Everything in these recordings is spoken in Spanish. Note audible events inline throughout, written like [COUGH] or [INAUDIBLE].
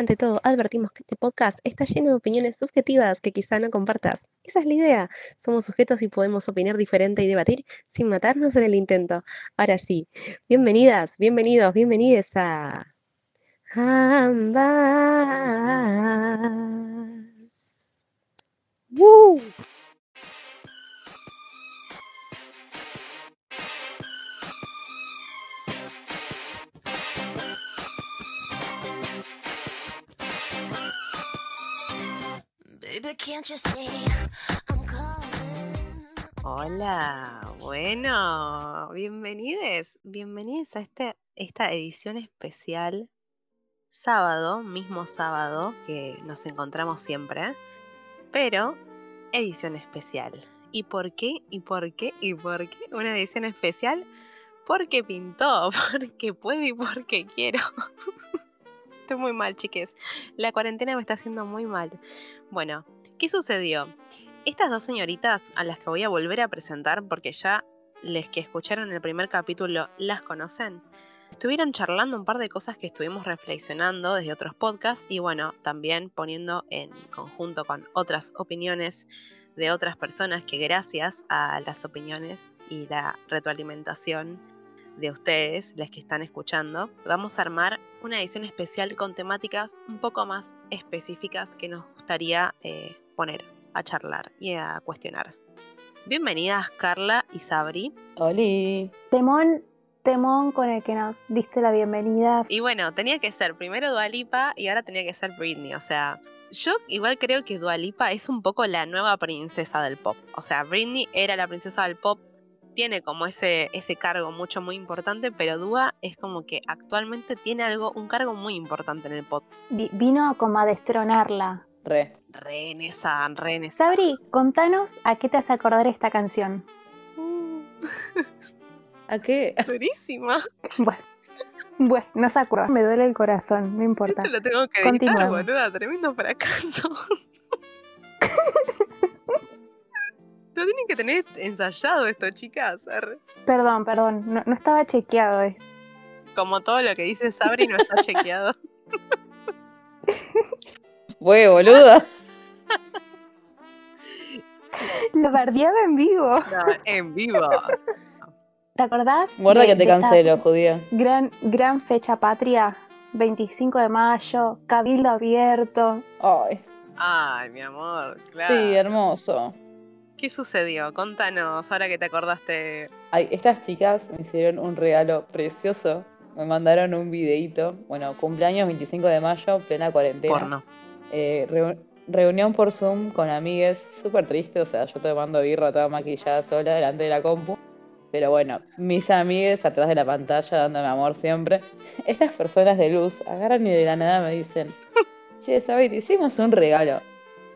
Ante todo, advertimos que este podcast está lleno de opiniones subjetivas que quizá no compartas. Esa es la idea. Somos sujetos y podemos opinar diferente y debatir sin matarnos en el intento. Ahora sí, bienvenidas, bienvenidos, bienvenides a... Ambas. ¡Woo! Hola, bueno, bienvenidos, bienvenidos a este, esta edición especial sábado, mismo sábado que nos encontramos siempre, pero edición especial. ¿Y por qué? ¿Y por qué? ¿Y por qué una edición especial? Porque pintó, [LAUGHS] porque puedo y porque quiero. [LAUGHS] Estoy muy mal, chiques. La cuarentena me está haciendo muy mal. Bueno, ¿qué sucedió? Estas dos señoritas a las que voy a volver a presentar, porque ya les que escucharon el primer capítulo las conocen, estuvieron charlando un par de cosas que estuvimos reflexionando desde otros podcasts y bueno, también poniendo en conjunto con otras opiniones de otras personas que gracias a las opiniones y la retroalimentación de ustedes, las que están escuchando, vamos a armar una edición especial con temáticas un poco más específicas que nos gustaría eh, poner a charlar y a cuestionar. Bienvenidas Carla y Sabri. Oli. Temón, temón con el que nos diste la bienvenida. Y bueno, tenía que ser primero Dualipa y ahora tenía que ser Britney. O sea, yo igual creo que Dualipa es un poco la nueva princesa del pop. O sea, Britney era la princesa del pop, tiene como ese, ese cargo mucho muy importante, pero Dua es como que actualmente tiene algo, un cargo muy importante en el pop. Vi- vino como a destronarla. Re. Re en esa, re en esa. Sabri, contanos a qué te hace acordar esta canción. ¿A qué? Durísima. Bueno, bueno, no se acuerda. Me duele el corazón, no importa. Esto lo tengo que editar, boluda. Tremendo fracaso. [LAUGHS] Lo tienen que tener ensayado esto, chicas. arre. Perdón, perdón, no, no estaba chequeado. eh. Como todo lo que dice Sabri no está chequeado. [LAUGHS] Fue, boluda. Lo bardeaba en vivo. No, en vivo. ¿Te acordás? Muerda que te cancelo, judía. Gran, gran fecha patria, 25 de mayo, cabildo abierto. Ay. Ay, mi amor. Claro. Sí, hermoso. ¿Qué sucedió? Contanos, ahora que te acordaste. Ay, estas chicas me hicieron un regalo precioso. Me mandaron un videíto. Bueno, cumpleaños 25 de mayo, plena cuarentena. Porno. Eh, reu- reunión por Zoom con amigues, súper triste, o sea, yo tomando birra toda maquillada sola delante de la compu. Pero bueno, mis amigues atrás de la pantalla dándome amor siempre. Estas personas de luz agarran y de la nada me dicen, [LAUGHS] che, Sabi, te hicimos un regalo.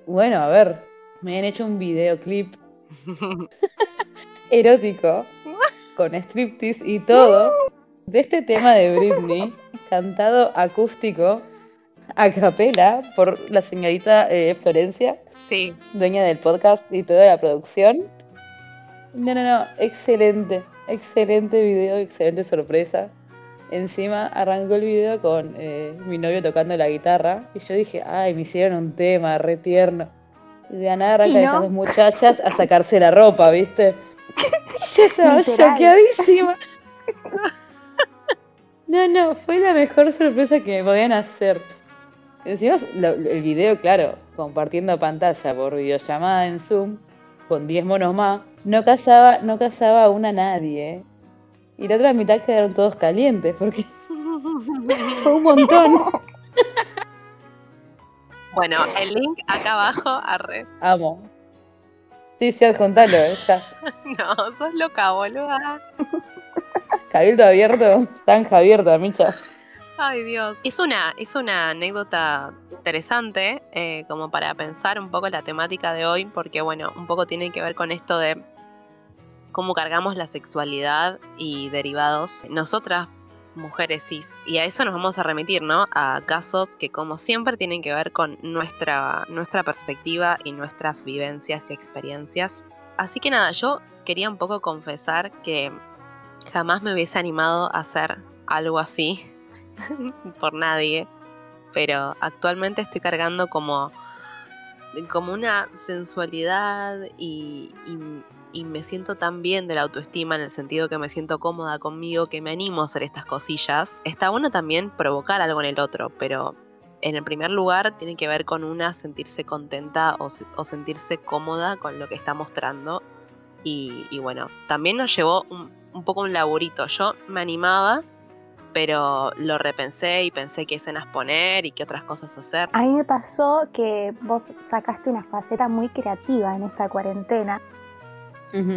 Bueno, a ver, me han hecho un videoclip [LAUGHS] erótico con striptease y todo de este tema de Britney, cantado acústico a capela por la señorita eh, Florencia, Sí, dueña del podcast y toda la producción. No, no, no, excelente, excelente video, excelente sorpresa. Encima arrancó el video con eh, mi novio tocando la guitarra y yo dije, ay, me hicieron un tema re tierno. Y de nada arrancan ¿Y no? estas dos muchachas a sacarse la ropa, ¿viste? [LAUGHS] Yo estaba choqueadísima. No, no, fue la mejor sorpresa que me podían hacer. Encima el video, claro, compartiendo pantalla por videollamada en Zoom, con 10 monos más, no casaba, no casaba a una nadie. ¿eh? Y la otra mitad quedaron todos calientes, porque [LAUGHS] fue un montón. [LAUGHS] Bueno, el link acá abajo, arre. Amo. Sí, sí, adjuntalo, eh, ya. [LAUGHS] No, sos loca, boluda. Cabildo abierto, tanja abierta, Micha. Ay, Dios. Es una, es una anécdota interesante, eh, como para pensar un poco la temática de hoy, porque bueno, un poco tiene que ver con esto de cómo cargamos la sexualidad y derivados. Nosotras, mujeres cis, y a eso nos vamos a remitir, ¿no? A casos que como siempre tienen que ver con nuestra, nuestra perspectiva y nuestras vivencias y experiencias. Así que nada, yo quería un poco confesar que jamás me hubiese animado a hacer algo así [LAUGHS] por nadie. pero actualmente estoy cargando como, como una sensualidad y, y- me siento tan bien de la autoestima en el sentido que me siento cómoda conmigo, que me animo a hacer estas cosillas. Está bueno también provocar algo en el otro, pero en el primer lugar tiene que ver con una sentirse contenta o, se- o sentirse cómoda con lo que está mostrando. Y, y bueno, también nos llevó un, un poco un laburito. Yo me animaba, pero lo repensé y pensé qué escenas poner y qué otras cosas hacer. A mí me pasó que vos sacaste una faceta muy creativa en esta cuarentena Ujú.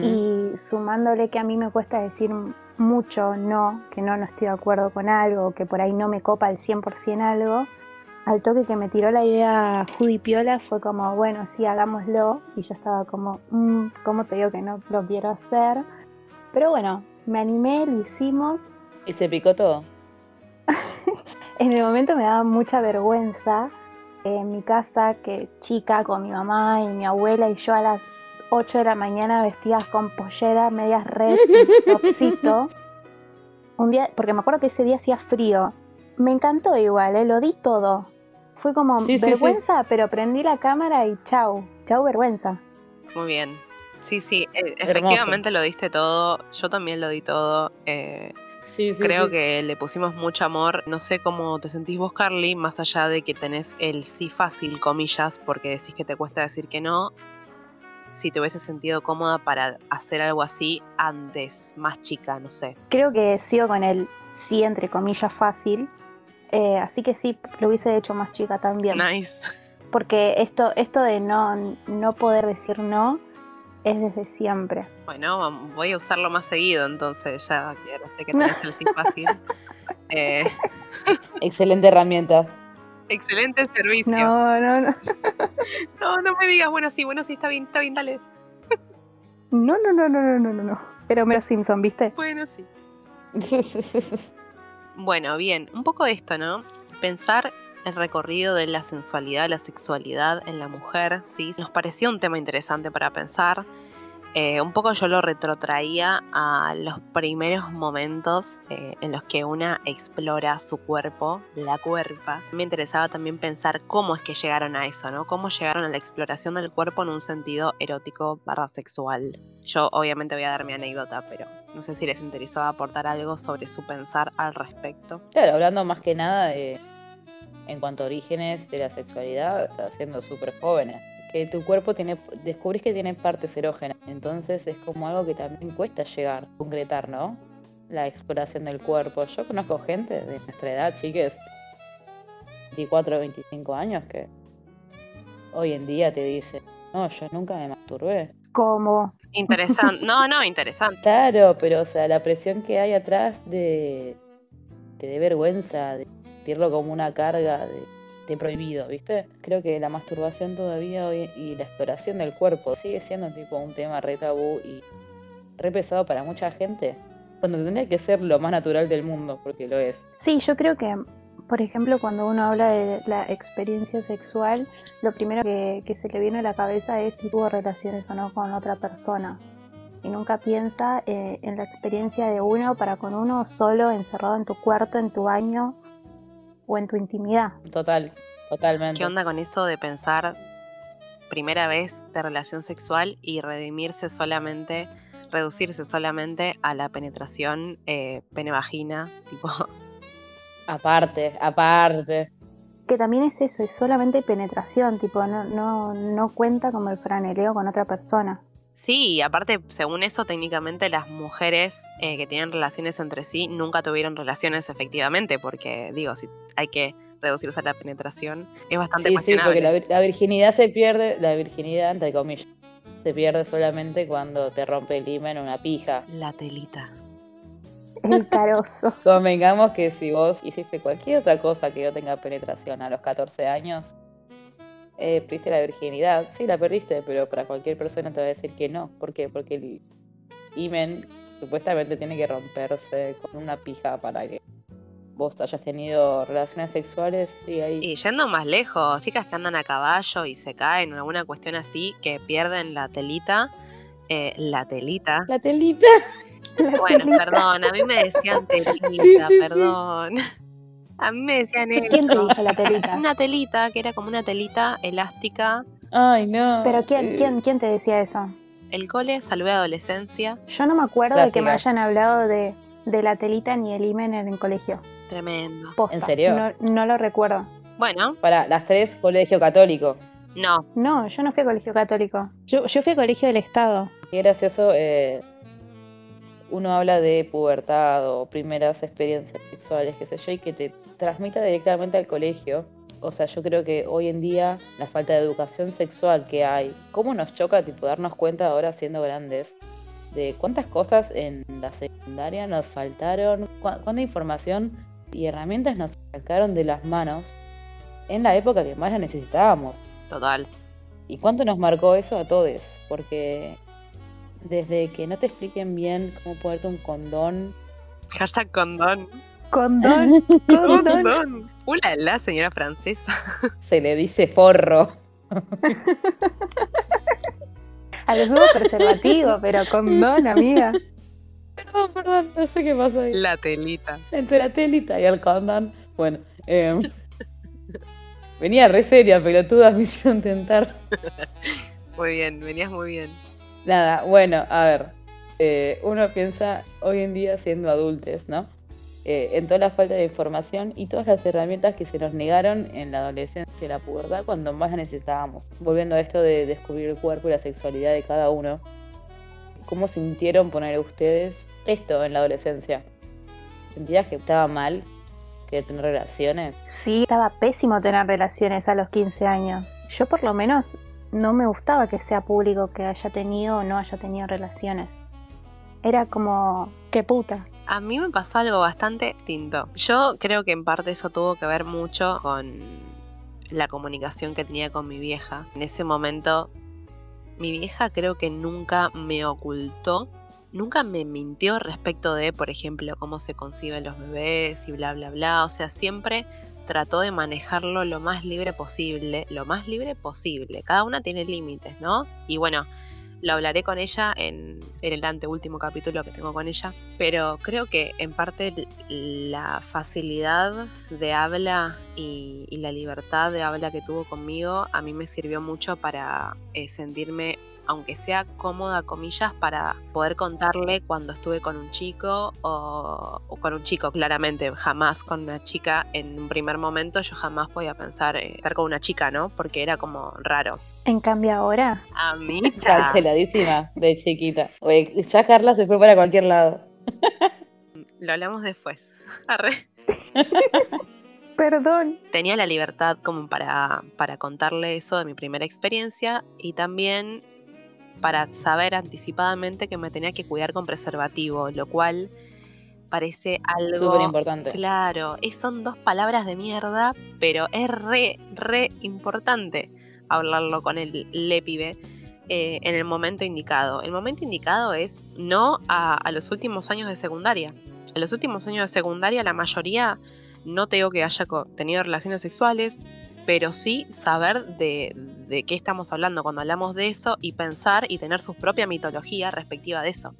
y sumándole que a mí me cuesta decir mucho no, que no, no estoy de acuerdo con algo, que por ahí no me copa al 100% algo, al toque que me tiró la idea Judy Piola fue como, bueno, sí, hagámoslo. Y yo estaba como, "Mm, ¿cómo te digo que no lo quiero hacer? Pero bueno, me animé, lo hicimos. Y se picó todo. [LAUGHS] En el momento me daba mucha vergüenza en mi casa, que chica, con mi mamá y mi abuela y yo a las 8 de la mañana vestidas con pollera, medias red, [LAUGHS] y topsito. Un día, porque me acuerdo que ese día hacía frío. Me encantó igual, ¿eh? lo di todo. Fue como Sí, sí, sí. vergüenza, pero prendí la cámara y chau, chau vergüenza. Muy bien. Sí, sí, e- Hermoso. efectivamente lo diste todo. Yo también lo di todo. eh, Sí, sí, Creo sí. que le pusimos mucho amor. No sé cómo te sentís vos, Carly, más allá de que tenés el sí fácil, comillas, porque decís que te cuesta decir que no. Si te hubiese sentido cómoda para hacer algo así antes, más chica, no sé. Creo que sigo con el sí, entre comillas, fácil. Eh, así que sí, lo hubiese hecho más chica también. Nice. Porque esto, esto de no, no poder decir no es desde siempre. Bueno, voy a usarlo más seguido, entonces ya que ahora sé que tenés el sí fácil. [LAUGHS] Eh, Excelente herramienta. excelente servicio. No, no, no. [LAUGHS] no, no me digas, bueno, sí, bueno, sí, está bien, está bien, dale. No, no, no, no, no, no, no, no. Pero Mero Simpson, ¿viste? Bueno, sí. [LAUGHS] Bueno, bien, un poco de esto, ¿no? Pensar el recorrido de la sensualidad, la sexualidad en la mujer, ¿sí? Nos pareció un tema interesante para pensar. Eh, un poco yo lo retrotraía a los primeros momentos eh, en los que una explora su cuerpo, la cuerpa. Me interesaba también pensar cómo es que llegaron a eso, ¿no? Cómo llegaron a la exploración del cuerpo en un sentido erótico barra sexual. Yo obviamente voy a dar mi anécdota, pero no sé si les interesaba aportar algo sobre su pensar al respecto. Claro, hablando más que nada de, en cuanto a orígenes de la sexualidad, o sea, siendo súper jóvenes. Que tu cuerpo tiene, descubrís que tiene partes erógenas, entonces es como algo que también cuesta llegar, concretar, ¿no? La exploración del cuerpo. Yo conozco gente de nuestra edad, chiques, 24 o 25 años, que hoy en día te dicen, no, yo nunca me masturbé. Como Interesante. No, no, interesante. Claro, pero o sea, la presión que hay atrás de, de, de vergüenza, de sentirlo como una carga de, de prohibido, ¿viste? Creo que la masturbación todavía hoy y la exploración del cuerpo sigue siendo tipo un tema re tabú y re pesado para mucha gente, cuando tendría que ser lo más natural del mundo, porque lo es. Sí, yo creo que, por ejemplo, cuando uno habla de la experiencia sexual, lo primero que, que se le viene a la cabeza es si tuvo relaciones o no con otra persona. Y nunca piensa eh, en la experiencia de uno para con uno solo, encerrado en tu cuarto, en tu baño o en tu intimidad. Total, totalmente. ¿Qué onda con eso de pensar primera vez de relación sexual y redimirse solamente, reducirse solamente a la penetración eh, pene-vagina? [LAUGHS] Tipo, Aparte, aparte. Que también es eso, es solamente penetración, tipo, no, no, no cuenta como el franeleo con otra persona. Sí, y aparte, según eso, técnicamente las mujeres eh, que tienen relaciones entre sí nunca tuvieron relaciones efectivamente, porque digo, si hay que reducirse a la penetración, es bastante Sí, sí, porque la, vir- la virginidad se pierde, la virginidad, entre comillas, se pierde solamente cuando te rompe el himen una pija. La telita. El carozo. [LAUGHS] Convengamos que si vos hiciste cualquier otra cosa que no tenga penetración a los 14 años, eh, perdiste la virginidad. Sí, la perdiste, pero para cualquier persona te va a decir que no. ¿Por qué? Porque el himen supuestamente tiene que romperse con una pija para que vos hayas tenido relaciones sexuales. Sí, ahí. Y yendo más lejos, chicas que andan a caballo y se caen o alguna cuestión así, que pierden la telita. eh, la telita. La telita. [LAUGHS] La Bueno, telita. perdón, a mí me decían [LAUGHS] telita, Sí, sí, sí. A mí me decían eso. ¿Quién te dijo la telita? Una telita, que era como una telita elástica. Ay, no. ¿Pero quién, Eh, quién, quién te decía eso? El cole, salvé adolescencia. Yo no me acuerdo de que me hayan hablado de, de la telita ni el himen en el colegio. Tremendo. Posta. ¿En serio? No, no lo recuerdo. Bueno, Para las tres, colegio católico. no. No, yo no fui a colegio católico. Yo, yo fui a colegio del Estado. Qué gracioso. eh, uno habla de pubertad o primeras experiencias sexuales, qué sé yo, y que te transmita directamente al colegio. O sea, yo creo que hoy en día la falta de educación sexual que hay, cómo nos choca tipo darnos cuenta ahora siendo grandes de cuántas cosas en la secundaria nos faltaron, cuánta información y herramientas nos sacaron de las manos en la época que más la necesitábamos. Total. ¿Y cuánto nos marcó eso a todos? Porque desde que no te expliquen bien cómo ponerte un condón, Hashtag condón. [LAUGHS] Condón, condón. Condón. Hola, la señora francesa. [LAUGHS] se le dice forro. A lo sumo preservativo, pero condón, amiga. Perdón, perdón, no sé qué pasó ahí. La telita. Entre la telita y el condón. Bueno, eh, [LAUGHS] venía re seria, pelotudas me hicieron tentar. Muy bien, venías muy bien. Nada, bueno, a ver. eh, uno piensa hoy en día siendo adultos, ¿no? Eh, en toda la falta de información y todas las herramientas que se nos negaron en la adolescencia y la pubertad cuando más las necesitábamos. Volviendo a esto de descubrir el cuerpo y la sexualidad de cada uno. ¿Cómo sintieron poner ustedes esto en la adolescencia? ¿Sentías que estaba mal querer tener relaciones? Sí, estaba pésimo tener relaciones a los 15 años. Yo por lo menos no me gustaba que sea público que haya tenido o no haya tenido relaciones. Era como, qué puta. A mí me pasó algo bastante distinto. Yo creo que en parte eso tuvo que ver mucho con la comunicación que tenía con mi vieja. En ese momento, mi vieja creo que nunca me ocultó, nunca me mintió respecto de, por ejemplo, cómo se conciben los bebés y bla, bla, bla. O sea, siempre trató de manejarlo lo más libre posible, lo más libre posible. Cada una tiene límites, ¿no? Y bueno, lo hablaré con ella en, el anteúltimo capítulo que tengo con ella, pero creo que en parte la facilidad de habla y, la libertad de habla que tuvo conmigo a mí me sirvió mucho para eh, sentirme, aunque sea cómoda, comillas, para poder contarle cuando estuve con un chico o, o con un chico, claramente, jamás con una chica en un primer momento, yo jamás podía pensar eh, estar con una chica, ¿no? Porque era como raro. En cambio ahora, A mí ya. Canceladísima de chiquita. Oye, ya Carla se fue para cualquier lado. Lo hablamos después. Arre. [LAUGHS] perdón. Tenía la libertad como para, para contarle eso de mi primera experiencia y también para saber anticipadamente que me tenía que cuidar con preservativo, lo cual parece algo... Súper importante. Claro, es- son dos palabras de mierda, pero es re, re importante hablarlo con el le pibe eh, en el momento indicado. El momento indicado es no a, los últimos años de secundaria. En los últimos años de secundaria la mayoría no te digo que haya tenido relaciones sexuales, pero sí saber de, de qué estamos hablando cuando hablamos de eso y pensar y tener su propia mitología respectiva de eso.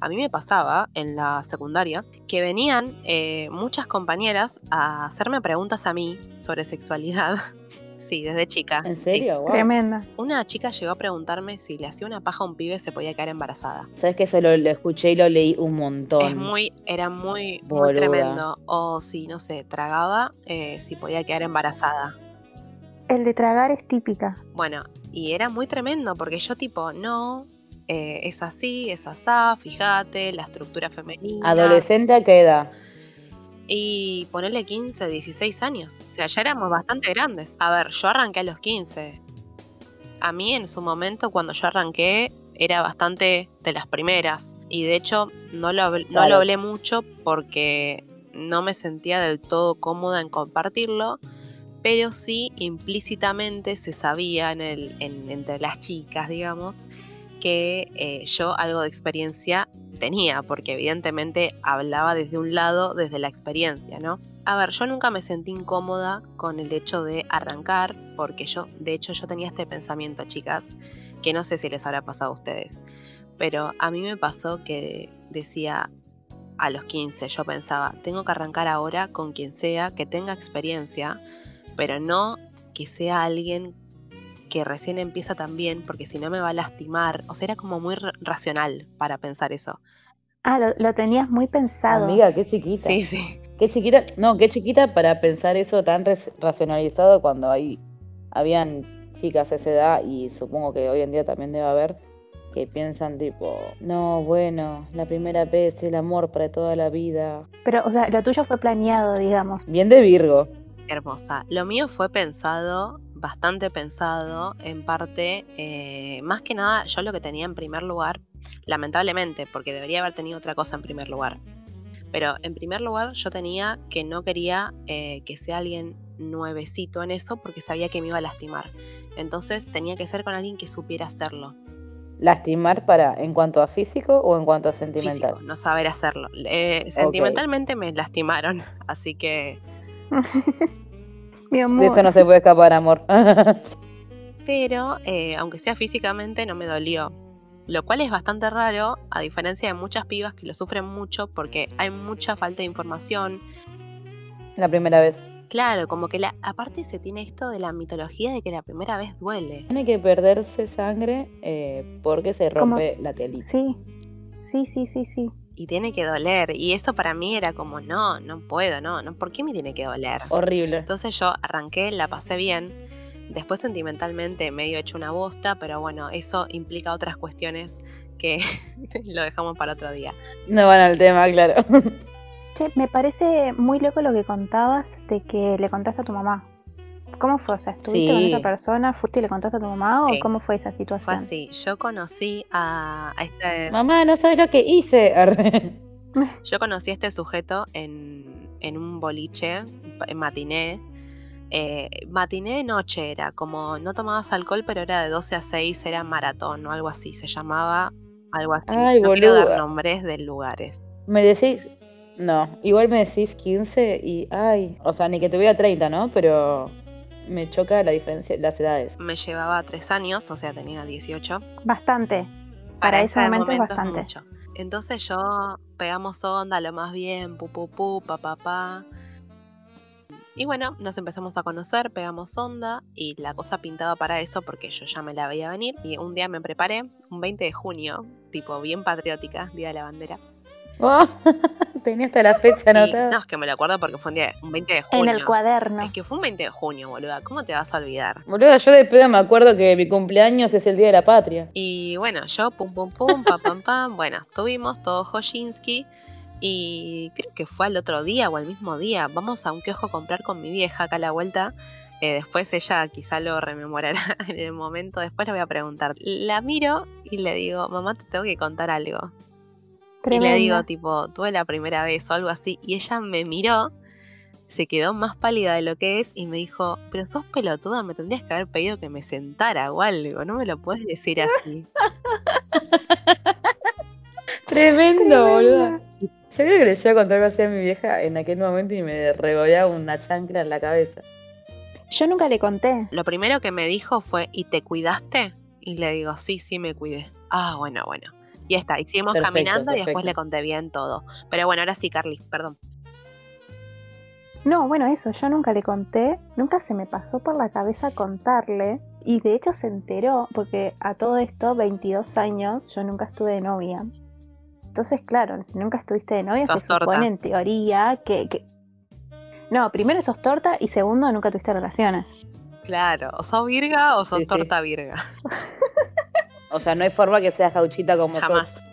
A mí me pasaba en la secundaria que venían eh, muchas compañeras a hacerme preguntas a mí sobre sexualidad. [LAUGHS] Sí, desde chica. ¿En sí. serio? Wow. Tremenda. Una chica llegó a preguntarme si le hacía una paja a un pibe se podía quedar embarazada. Sabes que eso lo, lo escuché y lo leí un montón. Es muy, era muy, muy tremendo. O si, no sé, tragaba, eh, si podía quedar embarazada. El de tragar es típica. Bueno, y era muy tremendo porque yo tipo, no, eh, es así, es asá, fíjate, la estructura femenina. ¿Adolescente a qué edad? Y ponerle 15, 16 años. O sea, ya éramos bastante grandes. A ver, yo arranqué a los 15. A mí en su momento, cuando yo arranqué, era bastante de las primeras. Y de hecho, no lo, no Claro. lo hablé mucho porque no me sentía del todo cómoda en compartirlo. Pero sí, implícitamente se sabía en el, en- entre las chicas, digamos, que eh, yo algo de experiencia tenía, porque evidentemente hablaba desde un lado, desde la experiencia, ¿no? A ver, yo nunca me sentí incómoda con el hecho de arrancar, porque yo, de hecho, yo tenía este pensamiento, chicas, que no sé si les habrá pasado a ustedes, pero a mí me pasó que decía, a los 15. Yo pensaba, tengo que arrancar ahora con quien sea, que tenga experiencia, pero no que sea alguien que recién empieza también, porque si no me va a lastimar. O sea, era como muy ra- racional para pensar eso. Ah, lo, lo tenías muy pensado. Amiga, qué chiquita. Sí, sí. Qué chiquita, no, qué chiquita para pensar eso tan racionalizado cuando hay, habían chicas a esa edad y supongo que hoy en día también debe haber que piensan tipo, no, bueno, la primera vez, el amor para toda la vida. Pero, o sea, lo tuyo fue planeado, digamos. Bien de Virgo. Hermosa. Lo mío fue pensado, bastante pensado, en parte, eh, más que nada, yo lo que tenía en primer lugar, lamentablemente, porque debería haber tenido otra cosa en primer lugar. Pero en primer lugar, yo tenía que no quería eh, que sea alguien nuevecito en eso, porque sabía que me iba a lastimar. Entonces tenía que ser con alguien que supiera hacerlo. Lastimar para, en cuanto a físico o en cuanto a sentimental. Físico, no saber hacerlo. Eh, sentimentalmente me lastimaron, [LAUGHS] así que [LAUGHS] Mi De eso no se puede escapar, amor. [LAUGHS] pero eh, aunque sea físicamente no me dolió. Lo cual es bastante raro, a diferencia de muchas pibas que lo sufren mucho porque hay mucha falta de información. la primera vez. Claro, como que la, aparte se tiene esto de la mitología de que la primera vez duele. Tiene que perderse sangre eh, porque se rompe la telita. Sí, sí, sí, sí, sí. Y tiene que doler. Y eso para mí era como, no, no puedo, no, no, ¿por qué me tiene que doler? Horrible. Entonces yo arranqué, la pasé bien. Después sentimentalmente medio hecho una bosta, pero bueno, eso implica otras cuestiones que [LAUGHS] lo dejamos para otro día. No van al tema, claro. Che, me parece muy loco lo que contabas de que le contaste a tu mamá. ¿Cómo fue? O sea, ¿estuviste con esa persona? ¿Fuiste y le contaste a tu mamá? Sí. ¿O cómo fue esa Fue situación? así, yo conocí a, a este, Mamá, no sabes lo que hice. [LAUGHS] Yo conocí a este sujeto en, en un boliche, en matiné. Eh, matiné de noche era, como no tomabas alcohol, pero era de 12 a 6, era maratón o algo así, se llamaba algo así. Ay, no quiero dar nombres de lugares. Me decís. No, igual me decís 15 y. Ay. O sea, ni que tuviera 30, ¿no? Pero. Me choca la diferencia, las edades. Me llevaba 3 años, o sea, tenía 18. Bastante. Para ese momento es bastante. mucho. Entonces yo pegamos onda lo más bien, pu pu pu, pa pa pa. Y bueno, nos empezamos a conocer, pegamos onda y la cosa pintaba para eso porque yo ya me la veía venir. Y un día me preparé, un 20 de junio, tipo bien patriótica, Día de la Bandera. Oh, [LAUGHS] tenía hasta la fecha anotada. no, es que me lo acuerdo porque fue un, día, un 20 de En junio. el cuaderno. Es que fue un 20 de junio, boluda. ¿Cómo te vas a olvidar? Boluda, yo de pedo me acuerdo que mi cumpleaños es el día de la patria. Y bueno, yo pum pum pum, pam pam pam. Bueno, estuvimos todo Hoshinsky. Y creo que fue al otro día o al mismo día. Vamos a un kiosco a comprar con mi vieja acá a la vuelta. Eh, después ella quizá lo rememorará [LAUGHS] en el momento. Después le voy a preguntar. La miro y le digo, mamá, te tengo que contar algo. Y le digo, tipo, tuve la primera vez o algo así. Y ella me miró, se quedó más pálida de lo que es y me dijo, pero sos pelotuda, me tendrías que haber pedido que me sentara o algo. No me lo puedes decir así. [LAUGHS] Tremendo, boluda. Yo creo que le llevo a contar algo así a mi vieja en aquel momento y me regoleaba una chancla en la cabeza. Yo nunca le conté. Lo primero que me dijo fue, ¿y te cuidaste? Y le digo, sí, sí me cuidé. Ah, bueno, bueno. Y ya está, y seguimos Perfecto, caminando y después le conté bien todo. Pero bueno, ahora sí, Carly, perdón. No, bueno, eso, yo nunca le conté, nunca se me pasó por la cabeza contarle. Y de hecho se enteró, porque a todo esto, 22 años, yo nunca estuve de novia. Entonces, claro, si nunca estuviste de novia, Sos se torta. supone en teoría que, que- No, primero sos torta y segundo, nunca tuviste relaciones. Claro, o sos virga o sos Sí, sí. torta virga. [LAUGHS] O sea, no hay forma que seas gauchita como Jamás, sos.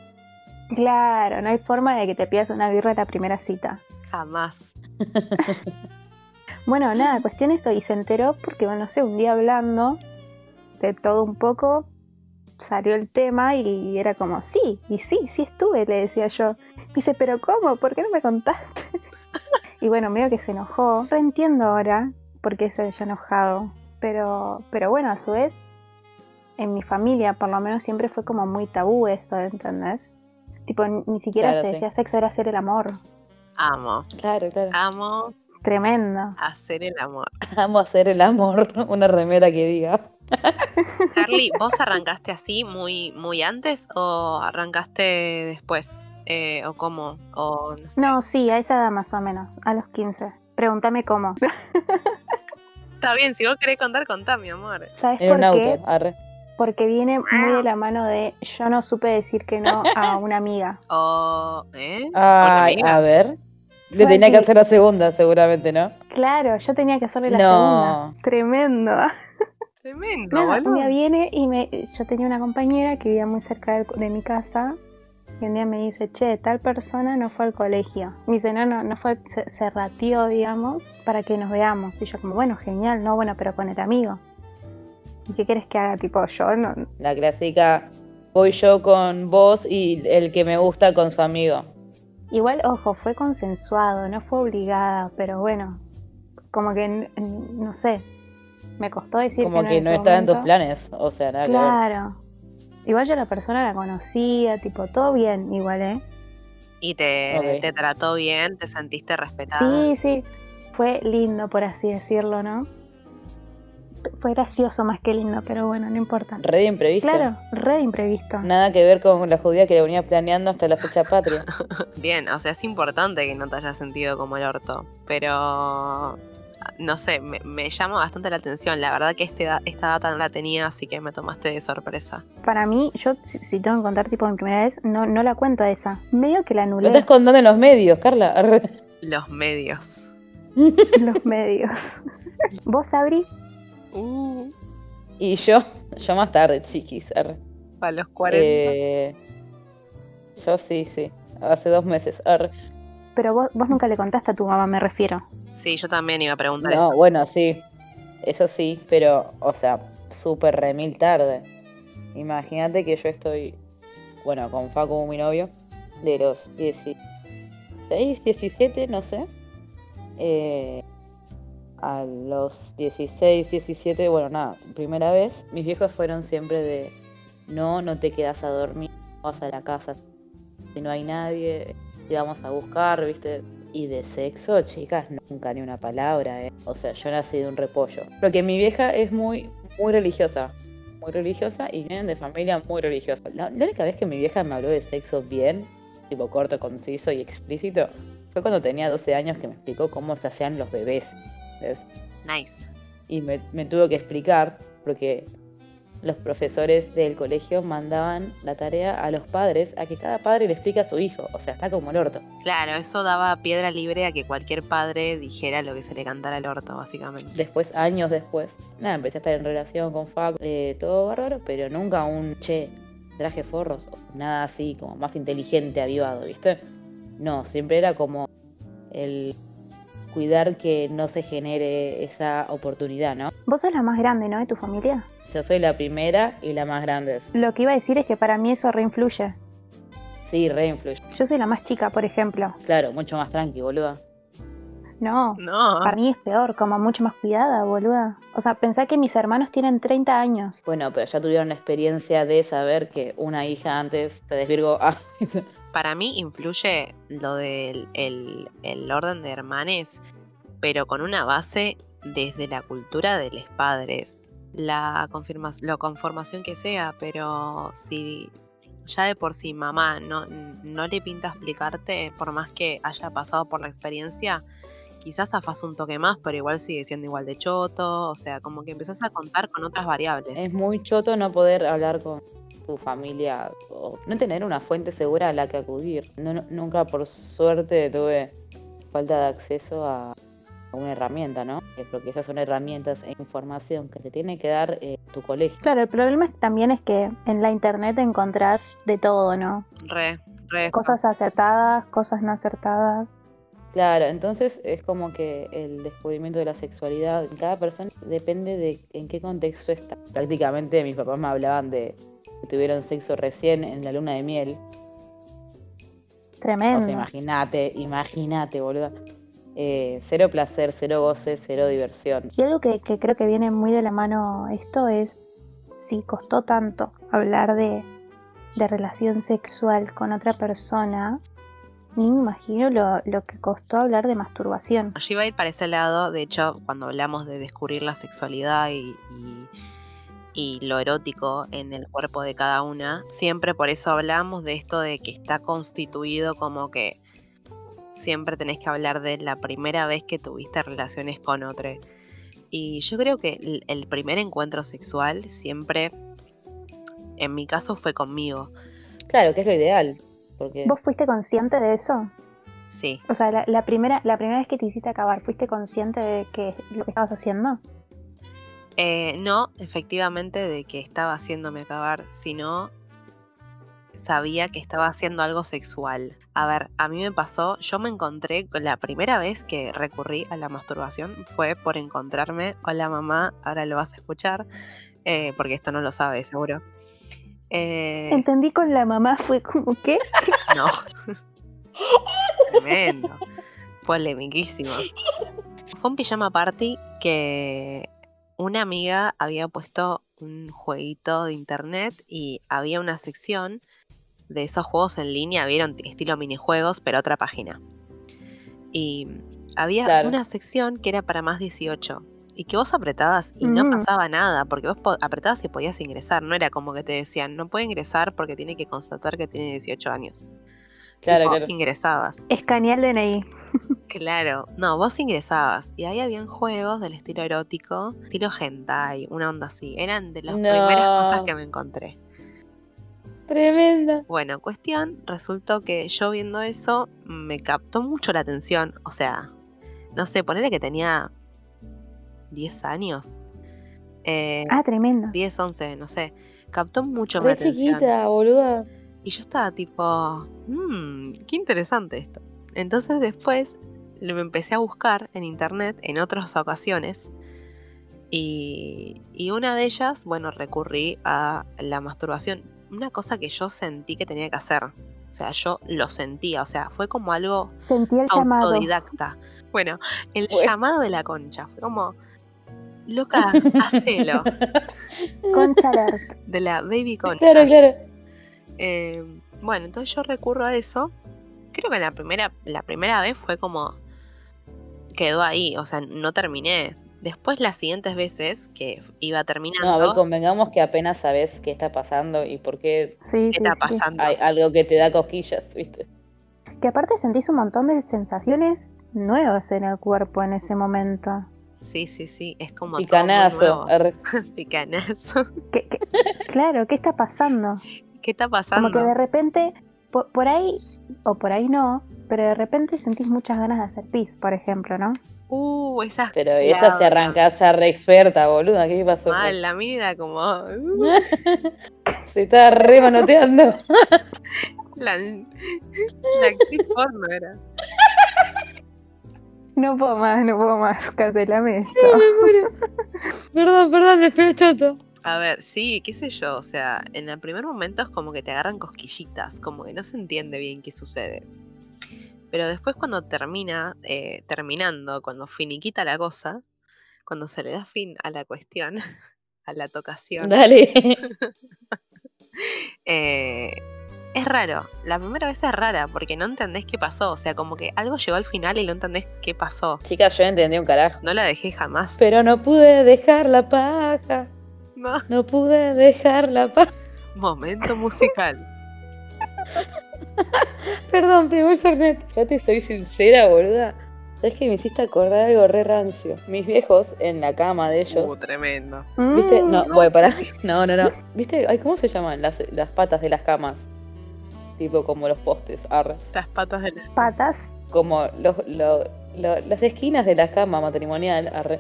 Claro, no hay forma de que te pidas una birra en la primera cita. jamás. [LAUGHS] Bueno, nada, cuestión eso, y se enteró porque, bueno, no sé, un día hablando de todo un poco, salió el tema y era como, sí, y sí, sí estuve, le decía yo. Dice, pero ¿cómo? ¿Por qué no me contaste? [LAUGHS] y bueno, medio que se enojó. Lo entiendo ahora por qué se haya enojado, pero, pero bueno, a su vez, en mi familia por lo menos siempre fue como muy tabú eso, ¿entendés? Tipo, ni, siquiera Claro, se sí. decía sexo, era hacer el amor. Amo, Claro, claro. amo Tremendo. hacer el amor. Amo hacer el amor. [LAUGHS] Una remera que diga. [LAUGHS] Carly, ¿vos arrancaste así muy, muy antes o arrancaste después? Eh, ¿O cómo? O no sé. No, sí, a esa edad más o menos, a los 15. Pregúntame cómo. [LAUGHS] Está bien, si vos querés contar, contá, mi amor. ¿Sabes En por un qué? auto, arre. Porque viene muy de la mano de yo no supe decir que no a [LAUGHS] una amiga. O, ¿eh? ¿Una Ay, amiga? a ver. Le tenía que hacer la segunda, seguramente, ¿no? Claro, yo tenía que hacerle la No. segunda. Tremendo. [LAUGHS] Tremendo, Nada, boludo. un día viene y me, yo tenía una compañera que vivía muy cerca de, de mi casa y un día me dice, che, tal persona no fue al colegio. Me dice, no, no, no fue, se, se ratió, digamos, para que nos veamos. Y yo como, bueno, genial, no, bueno, pero con el amigo. ¿Y qué quieres que haga? Tipo, yo no... La clásica, voy yo con vos y el que me gusta con su amigo. Igual, ojo, fue consensuado, no fue obligada, pero bueno, como que, no sé, me costó decir Como que que en no estaba en tus planes. O sea, nada que. Claro. Igual yo la persona la conocía, tipo, todo bien, igual, ¿eh? Y te, te trató bien, te sentiste respetada. Sí, sí, fue lindo, por así decirlo, ¿no? Fue gracioso más que lindo, pero bueno, no importa. Re de imprevisto. Claro, re de imprevisto. Nada que ver con la judía que la venía planeando hasta la fecha patria. [LAUGHS] Bien, o sea, es importante que no te hayas sentido como el orto, pero no sé, me, me llama bastante la atención. La verdad que este, esta data no la tenía, así que me tomaste de sorpresa. Para mí, yo, si, si tengo que contar tipo mi primera vez, no, no la cuento a esa. Medio que la Lo anulé estás contando en los medios, Carla. Los medios. los medios. [LAUGHS] ¿Vos, Sabri? Uh, Y yo, yo más tarde, chiquis. arre. a los 40. Eh, yo sí, sí. Hace dos meses. arre. Pero vos, vos nunca le contaste a tu mamá, me refiero. Sí, yo también iba a preguntar No, eso. bueno, sí. Eso sí, pero, o sea, súper remil tarde. Imagínate que yo estoy, bueno, con Facu, mi novio, de los 16, 17, no sé. Eh, a los 16, 17, bueno, nada, primera vez. Mis viejos fueron siempre de, no, no te quedas a dormir, vas a la casa si no hay nadie, te vamos a buscar, ¿viste? Y de sexo, chicas, nunca ni una palabra, ¿eh? O sea, yo nací de un repollo. Porque mi vieja es muy, muy religiosa. Muy religiosa y vienen de familia muy religiosa. La, la única vez que mi vieja me habló de sexo bien, tipo corto, conciso y explícito, fue cuando tenía 12 años que me explicó cómo se hacían los bebés. Nice. Y me, me tuvo que explicar, porque los profesores del colegio mandaban la tarea a los padres a que cada padre le explique a su hijo. O sea, está como el orto. Claro, eso daba piedra libre a que cualquier padre dijera lo que se le cantara al orto, básicamente. Después, años después, nada, empecé a estar en relación con Facu, eh, todo bárbaro, pero nunca un che, traje forros, nada así, como más inteligente, avivado, ¿viste? No, siempre era como el cuidar que no se genere esa oportunidad, ¿no? Vos sos la más grande, ¿no? De tu familia. Yo soy la primera y la más grande. Lo que iba a decir es que para mí eso reinfluye. Sí, re influye. Yo soy la más chica, por ejemplo. Claro, mucho más tranqui, boluda. No, No, para mí es peor, como mucho más cuidada, boluda. O sea, pensá que mis hermanos tienen 30 años. Bueno, pero ya tuvieron la experiencia de saber que una hija antes te desvirgó. [LAUGHS] Ah, para mí influye lo del el, el orden de hermanes, pero con una base desde la cultura de los padres. La, conformación que sea, pero si ya de por sí mamá no, no le pinta explicarte, por más que haya pasado por la experiencia, quizás zafás un toque más, pero igual sigue siendo igual de choto, o sea, como que empezás a contar con otras variables. es muy choto no poder hablar con tu familia o no tener una fuente segura a la que acudir. No- no- nunca, por suerte, tuve falta de acceso a una herramienta, ¿no? Eh, Porque esas son herramientas e información que te tiene que dar eh, tu colegio. Claro, el problema es- también es que en la internet encontrás de todo, ¿no? Re, re. Cosas acertadas, cosas no acertadas. Claro, entonces es como que el descubrimiento de la sexualidad en cada persona depende de en qué contexto está. Prácticamente mis papás me hablaban de tuvieron sexo recién en la luna de miel. O Tremendo. sea, imagínate, imagínate, boludo. Eh, cero placer, cero goce, cero diversión. Y algo que, que creo que viene muy de la mano esto es si costó tanto hablar de, de relación sexual con otra persona, ni me imagino lo, lo que costó hablar de masturbación. Yo iba a ir para ese lado, de hecho, cuando hablamos de descubrir la sexualidad y, y- y lo erótico en el cuerpo de cada una. Siempre por eso hablamos de esto de que está constituido como que siempre tenés que hablar de la primera vez que tuviste relaciones con otro. Y yo creo que el, primer encuentro sexual siempre, en mi caso, fue conmigo. Claro, que es lo ideal. Porque ¿Vos fuiste consciente de eso? Sí, O sea, la, la primera, la primera vez que te hiciste acabar, ¿fuiste consciente de que lo que estabas haciendo? Eh, no, efectivamente, de que estaba haciéndome acabar, sino sabía que estaba haciendo algo sexual. A ver, a mí me pasó, yo me encontré, con la primera vez que recurrí a la masturbación fue por encontrarme, hola mamá, ahora lo vas a escuchar, eh, porque esto no lo sabe seguro. Eh, Entendí con la mamá, fue como, ¿qué? no. [LAUGHS] Tremendo. Polemiquísimo. Fue un pijama party que una amiga había puesto un jueguito de internet y había una sección de esos juegos en línea, vieron estilo minijuegos, pero otra página. Y había Claro. una sección que era para más 18 y que vos apretabas y no Mm. pasaba nada, porque vos apretabas y podías ingresar, no era como que te decían, no puede ingresar porque tiene que constatar que tiene 18 años. Claro, claro. Ingresabas. Escaneé el DNI. [LAUGHS] Claro, no, vos ingresabas y ahí habían juegos del estilo erótico, estilo hentai, una onda así. Eran de las primeras cosas que me encontré. Tremenda. Bueno, cuestión, resultó que yo viendo eso me captó mucho la atención. O sea, no sé, ponerle que tenía 10 años. Eh, Ah, tremendo. 10, 11, no sé. Captó mucho mi Re atención. chiquita, boluda. Y yo estaba tipo, mmm, qué interesante esto. Entonces después lo empecé a buscar en internet en otras ocasiones. Y, y una de ellas, bueno, recurrí a la masturbación. Una cosa que yo sentí que tenía que hacer. O sea, yo lo sentía. O sea, fue como algo Sentí el llamado. autodidacta. Bueno, el Bueno. llamado de la concha. Fue como, loca, [LAUGHS] hacelo. Concha alert. De la baby concha. Claro, claro. Eh, bueno, entonces yo recurro a eso. Creo que la primera, la primera vez fue como quedó ahí, o sea, no terminé. Después las siguientes veces que iba terminando, No, a ver, convengamos que apenas sabes qué está pasando y por qué Sí, ¿qué sí, está sí. pasando? hay algo que te da cosquillas, ¿viste? Que aparte sentís un montón de sensaciones nuevas en el cuerpo en ese momento. Sí, sí, sí, es como Picanazo. [LAUGHS] Picanazo. ¿Qué, qué- claro, ¿qué está pasando? ¿Qué está pasando? Como que de repente, por, por ahí, o por ahí no, pero de repente sentís muchas ganas de hacer pis, por ejemplo, ¿no? Uh, esas Pero esa se arrancás ya re experta, boluda. ¿Qué pasó? Mal, la mira como uh, [LAUGHS] Se está re manoteando. la, la actriz porno era. No puedo más, no puedo más, cancelame esto. perdón, perdón, me fui el choto. A ver, sí, qué sé yo, o sea, en el primer momento es como que te agarran cosquillitas, como que no se entiende bien qué sucede. Pero después cuando termina, eh, terminando, cuando finiquita la cosa, cuando se le da fin a la cuestión, [LAUGHS] a la tocación, Dale. [LAUGHS] eh, es raro. La primera vez es rara porque no entendés qué pasó, o sea, como que algo llegó al final y no entendés qué pasó. Chicas, yo entendí un carajo. No la dejé jamás. Pero no pude dejar la paja. No. No pude dejar la paja. Momento musical. [LAUGHS] [LAUGHS] Perdón, pegó el fernet. Ya te soy sincera, boluda. ¿Sabes que me hiciste acordar algo re rancio? Mis viejos en la cama de ellos. Uh, tremendo. ¿Viste? No, bueno, pará. [LAUGHS] No, no, no. ¿Viste? Ay, ¿Cómo se llaman las, las patas de las camas? Tipo como los postes, arre. Las patas de la... Patas. Como los, lo- lo- las esquinas de la cama matrimonial, arre.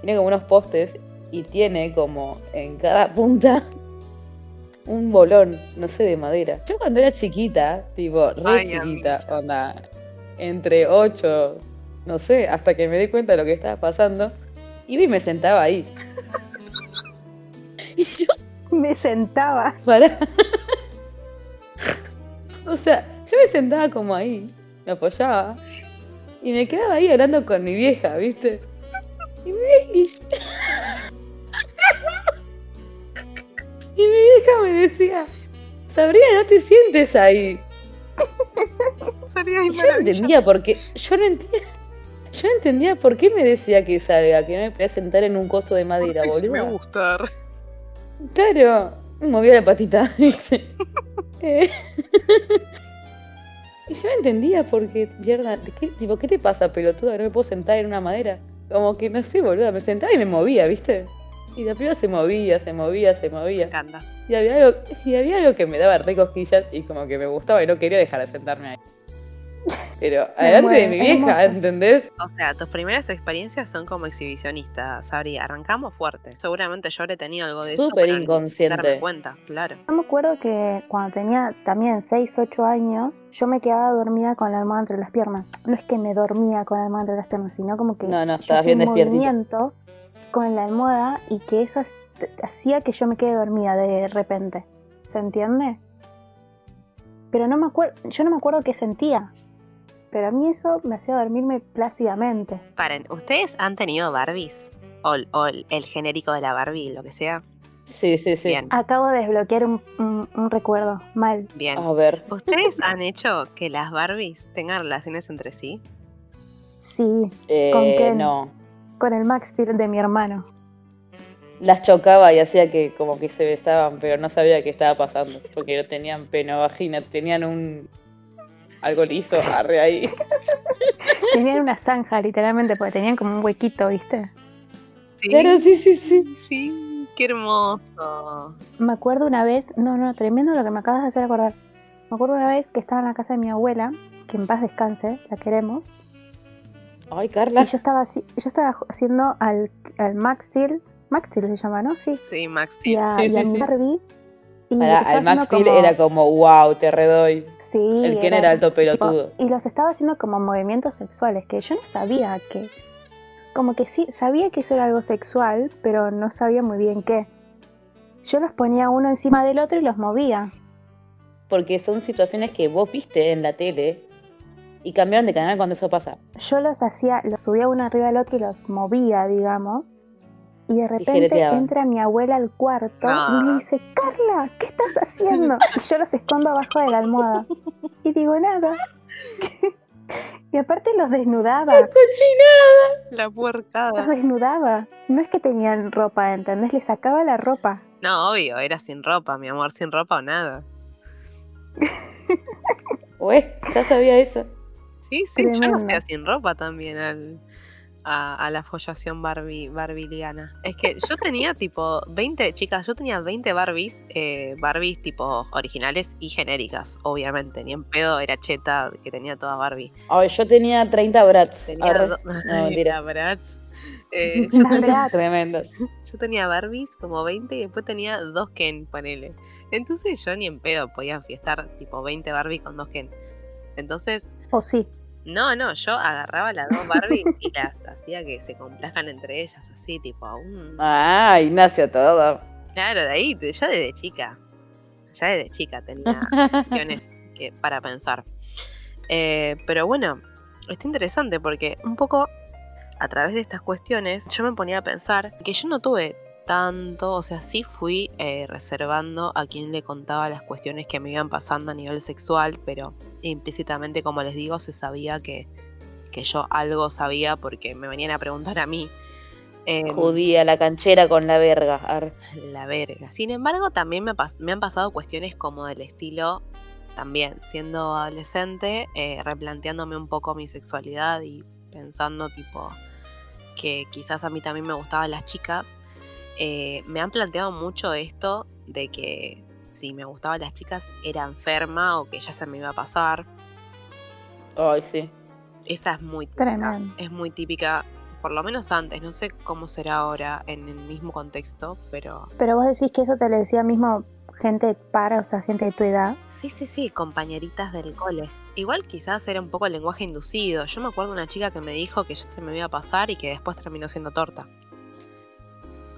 Tiene como unos postes y tiene como en cada punta un bolón, no sé, de madera. Yo cuando era chiquita, tipo, re Ay, chiquita, amiga. onda, entre 8, no sé, hasta que me di cuenta de lo que estaba pasando, iba y me sentaba ahí. [LAUGHS] y yo Me sentaba. Pará. o sea, yo me sentaba como ahí, me apoyaba y me quedaba ahí hablando con mi vieja, ¿viste? Y mi vieja, y mi vieja me decía, Sabrina, no te sientes ahí. Y yo no entendía por qué, yo no entendía, yo no entendía por qué me decía que salga, que no me podía sentar en un coso de madera, Porque sí me boludo. gusta. Claro, movía la patita. [LAUGHS] Eh. y yo no entendía porque, mierda, ¿qué, tipo, ¿qué te pasa, pelotuda? No me puedo sentar en una madera. Como que no sé, boluda, me sentaba y me movía, ¿viste? Y la piba se movía, se movía, se Me movía. encanta. Y había algo, y había algo que me daba re cosquillas y como que me gustaba y no quería dejar de sentarme ahí. Pero [LAUGHS] adelante de mi vieja, hermoso. ¿entendés? O sea, tus primeras experiencias son como exhibicionistas, Sabri. Arrancamos fuerte. Seguramente yo habré tenido algo de eso. Súper ni inconsciente. darme cuenta, claro. Yo me acuerdo que cuando tenía también 6, 8 años, yo me quedaba dormida con la almohada entre las piernas. No es que me dormía con la almohada entre las piernas, sino como que No, no, estabas bien un despiertita. movimiento con la almohada y que eso hacía que yo me quede dormida de repente. ¿Se entiende? Pero no me acuerdo, yo no me acuerdo qué sentía. Pero a mí eso me hacía dormirme plácidamente. Paren, ¿ustedes han tenido Barbies? O, o el, genérico de la Barbie, lo que sea. Sí, sí, sí. Bien, Acabo de desbloquear un, un- un recuerdo mal. bien. A ver. ¿Ustedes han hecho que las Barbies tengan relaciones entre sí? Sí, Eh, ¿Con quién? no. Con el Max Steel de mi hermano. Las chocaba y hacía que como que se besaban, pero no sabía qué estaba pasando. Porque no tenían pene o vagina, tenían un. algo liso, arre ahí. [LAUGHS] Tenían una zanja, literalmente, porque tenían como un huequito, ¿viste? Sí. Claro, sí, sí, sí. Sí, qué hermoso. Me acuerdo una vez, no, no, tremendo lo que me acabas de hacer acordar. Me acuerdo una vez que estaba en la casa de mi abuela, que en paz descanse, la queremos, Ay, y Carla. yo estaba, yo estaba haciendo al, al Max Steel, Max Steel se llama, ¿no? Sí, Sí, Maxi. y a, Sí, y a sí, sí. Barbie. Y al Max Steel como- era como, wow, te redoy. Sí, El Ken era alto pelotudo. tipo, y los estaba haciendo como movimientos sexuales, que yo no sabía que. Como que sí, sabía que eso era algo sexual, pero no sabía muy bien qué. Yo los ponía uno encima del otro y los movía. Porque son situaciones que vos viste en la tele y cambiaron de canal cuando eso pasa. Yo los hacía, los subía uno arriba del otro y los movía, digamos. Y de repente entra mi abuela al cuarto y Ah. me dice, Carla, ¿qué estás haciendo? Y [LAUGHS] yo los escondo abajo de la almohada. Y digo, nada. [LAUGHS] y aparte los desnudaba. La Los puercada. desnudaba. No es que tenían ropa, ¿entendés? Le sacaba la ropa. No, obvio, era sin ropa, mi amor, sin ropa o nada. [LAUGHS] Ué, ya sabía eso. Sí, sí, yo lo Tremendo. hacía sin ropa también al, a, a la follación Barbie, barbiliana. Es que yo tenía tipo 20, chicas, yo tenía 20 Barbies, eh, Barbies tipo originales y genéricas, obviamente. Ni en pedo era cheta que tenía toda Barbie. Ay, yo tenía 30 brats. Tenía do- No, [LAUGHS] mentira. Bratz. Eh, yo, [LAUGHS] Bratz. Tremendo. yo tenía Barbies como 20 y después tenía dos Ken, ponele. Entonces yo ni en pedo podía fiestar tipo 20 Barbie con dos Ken. Entonces O sí. No, no, yo agarraba las dos Barbie y las hacía que se complazcan entre ellas, así, tipo, un... Ah, Ignacio, todo. Claro, de ahí, yo desde chica, ya desde chica tenía [LAUGHS] opciones que, para pensar. Eh, pero bueno, está interesante porque un poco a través de estas cuestiones yo me ponía a pensar que yo no tuve tanto, o sea, sí fui eh, reservando a quien le contaba las cuestiones que me iban pasando a nivel sexual, pero implícitamente, como les digo, se sabía que, que yo algo sabía porque me venían a preguntar a mí. Em, Judía, la canchera con la verga. La verga. Sin embargo, también me han pasado cuestiones como del estilo, también siendo adolescente, eh, replanteándome un poco mi sexualidad y pensando tipo que quizás a mí también me gustaban las chicas. Eh, me han planteado mucho esto de que si me gustaban las chicas era enferma o que ya se me iba a pasar. Ay, sí. Esa es muy típica. Tremendo. Es muy típica, por lo menos antes, no sé cómo será ahora en el mismo contexto, pero Pero vos decís que eso te lo decía mismo gente para, o sea, gente de tu edad. Sí, sí, sí, compañeritas del cole. Igual quizás era un poco el lenguaje inducido. Yo me acuerdo de una chica que me dijo que ya se me iba a pasar y que después terminó siendo torta.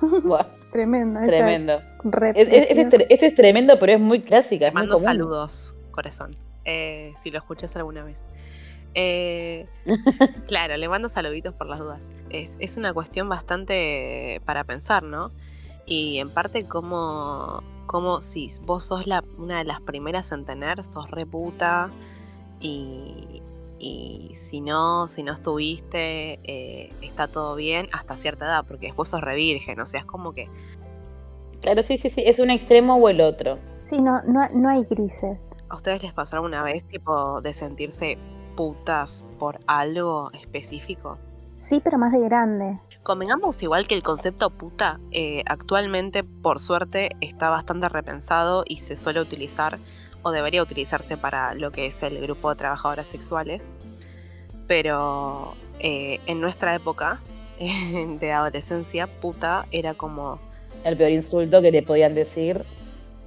[LAUGHS] Tremendo, tremendo. Es- es- represión. Este es, tre- este es tremendo, pero es muy clásica. Muy mando común. saludos, corazón. eh, si lo escuchas alguna vez. Eh, [LAUGHS] claro, le mando saluditos por las dudas. Es, es una cuestión bastante para pensar, ¿no? Y en parte como, como si vos sos la, una de las primeras en tener, sos reputa y, y si no, si no estuviste, eh, está todo bien hasta cierta edad, porque después sos revirgen, o sea, es como que Claro, sí, sí, sí, es un extremo o el otro. Sí, no, no, no hay grises. ¿A ustedes les pasó alguna vez, tipo, de sentirse putas por algo específico? Sí, pero más de grande. Convengamos igual que el concepto puta eh, actualmente, por suerte, está bastante repensado y se suele utilizar o debería utilizarse para lo que es el grupo de trabajadoras sexuales. Pero eh, en nuestra época [LAUGHS] de adolescencia, puta era como El peor insulto que le podían decir,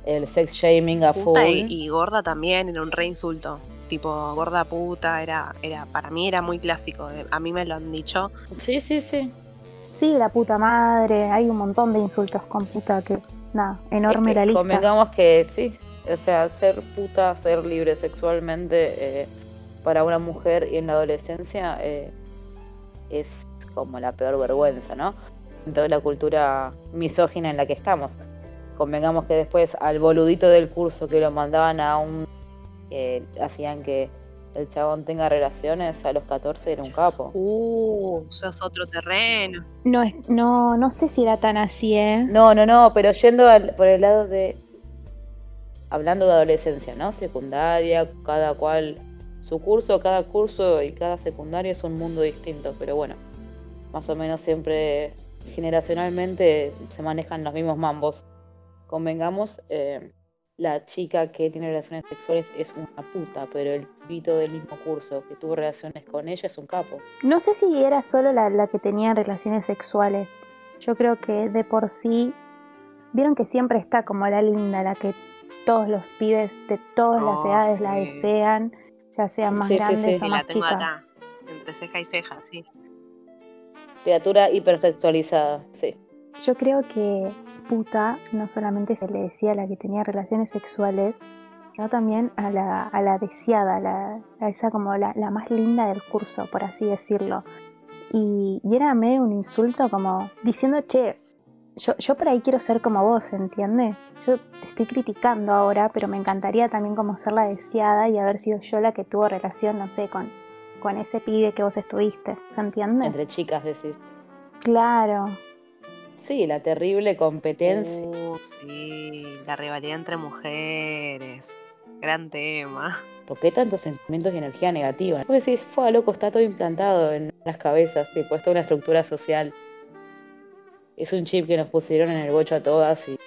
el sex shaming a full. y, y gorda también era un re insulto. Tipo, gorda puta, era, era, para mí era muy clásico. eh, A mí me lo han dicho. Sí, sí, sí. Sí, la puta madre, hay un montón de insultos con puta que, nada, enorme Es que la lista. Convengamos que sí, o sea, ser puta, ser libre sexualmente eh, para una mujer y en la adolescencia eh, es como la peor vergüenza, ¿no? En toda la cultura misógina en la que estamos. Convengamos que después al boludito del curso que lo mandaban a un... que hacían que el chabón tenga relaciones a los 14 era un capo. Uh, sos otro terreno. No, es- no, no sé si era tan así, ¿eh? No, no, no, pero yendo al- por el lado de. Hablando de adolescencia, ¿no? Secundaria, cada cual su curso, cada curso y cada secundaria es un mundo distinto, pero bueno, más o menos siempre generacionalmente se manejan los mismos mambos. Convengamos, eh, la chica que tiene relaciones sexuales es una puta, pero el pito del mismo curso que tuvo relaciones con ella es un capo. No sé si era solo la, la que tenía relaciones sexuales. Yo creo que de por sí, vieron que siempre está como la linda, la que todos los pibes de todas las Oh, edades la desean, ya sean más Sí, grandes sí. o Y la más tengo chicas. acá, entre ceja y ceja, sí. Criatura hipersexualizada, sí. Yo creo que puta no solamente se le decía a la que tenía relaciones sexuales, sino también a la, a la deseada, a, la, a esa como la, la más linda del curso, por así decirlo. Y, y era medio un insulto como diciendo, che, yo, yo por ahí quiero ser como vos, ¿entiendes? Yo te estoy criticando ahora, pero me encantaría también como ser la deseada y haber sido yo la que tuvo relación, no sé, con, con ese pibe que vos estuviste, ¿se entiende? Entre chicas decís. Claro, Sí, la terrible competencia. Uh, sí, la rivalidad entre mujeres. Gran tema. ¿Por qué tantos sentimientos y energía negativa? Vos decís, fue loco, está todo implantado en las cabezas, tipo, es toda una estructura social. Es un chip que nos pusieron en el bocho a todas y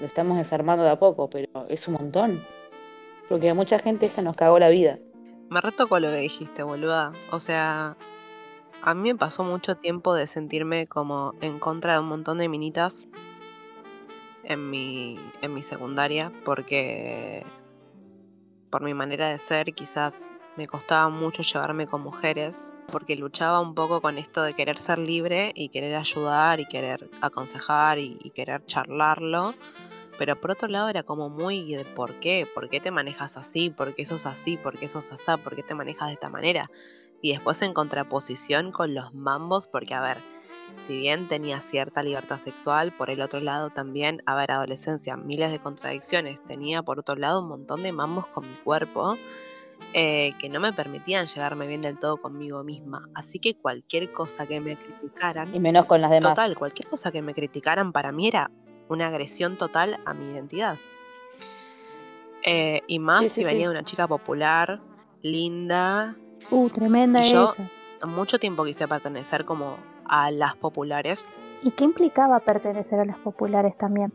lo estamos desarmando de a poco, pero es un montón. Porque a mucha gente esto nos cagó la vida. Me retocó lo que dijiste, boluda. O sea, a mí me pasó mucho tiempo de sentirme como en contra de un montón de minitas en mi, en mi secundaria, porque por mi manera de ser quizás me costaba mucho llevarme con mujeres, porque luchaba un poco con esto de querer ser libre y querer ayudar y querer aconsejar y querer charlarlo. Pero por otro lado era como muy de por qué, por qué te manejas así, por qué sos así, por qué sos asá, por qué te manejas de esta manera. Y después en contraposición con los mambos, porque a ver, si bien tenía cierta libertad sexual, por el otro lado también, a ver, adolescencia, miles de contradicciones. Tenía por otro lado un montón de mambos con mi cuerpo eh, que no me permitían llevarme bien del todo conmigo misma. Así que cualquier cosa que me criticaran, Y menos con las demás. Total, cualquier cosa que me criticaran para mí era una agresión total a mi identidad. Eh, y más Sí, si venía sí. de una chica popular, linda. uh, tremenda Y yo- esa. Mucho tiempo quise pertenecer como a las populares. ¿Y qué implicaba pertenecer a las populares también?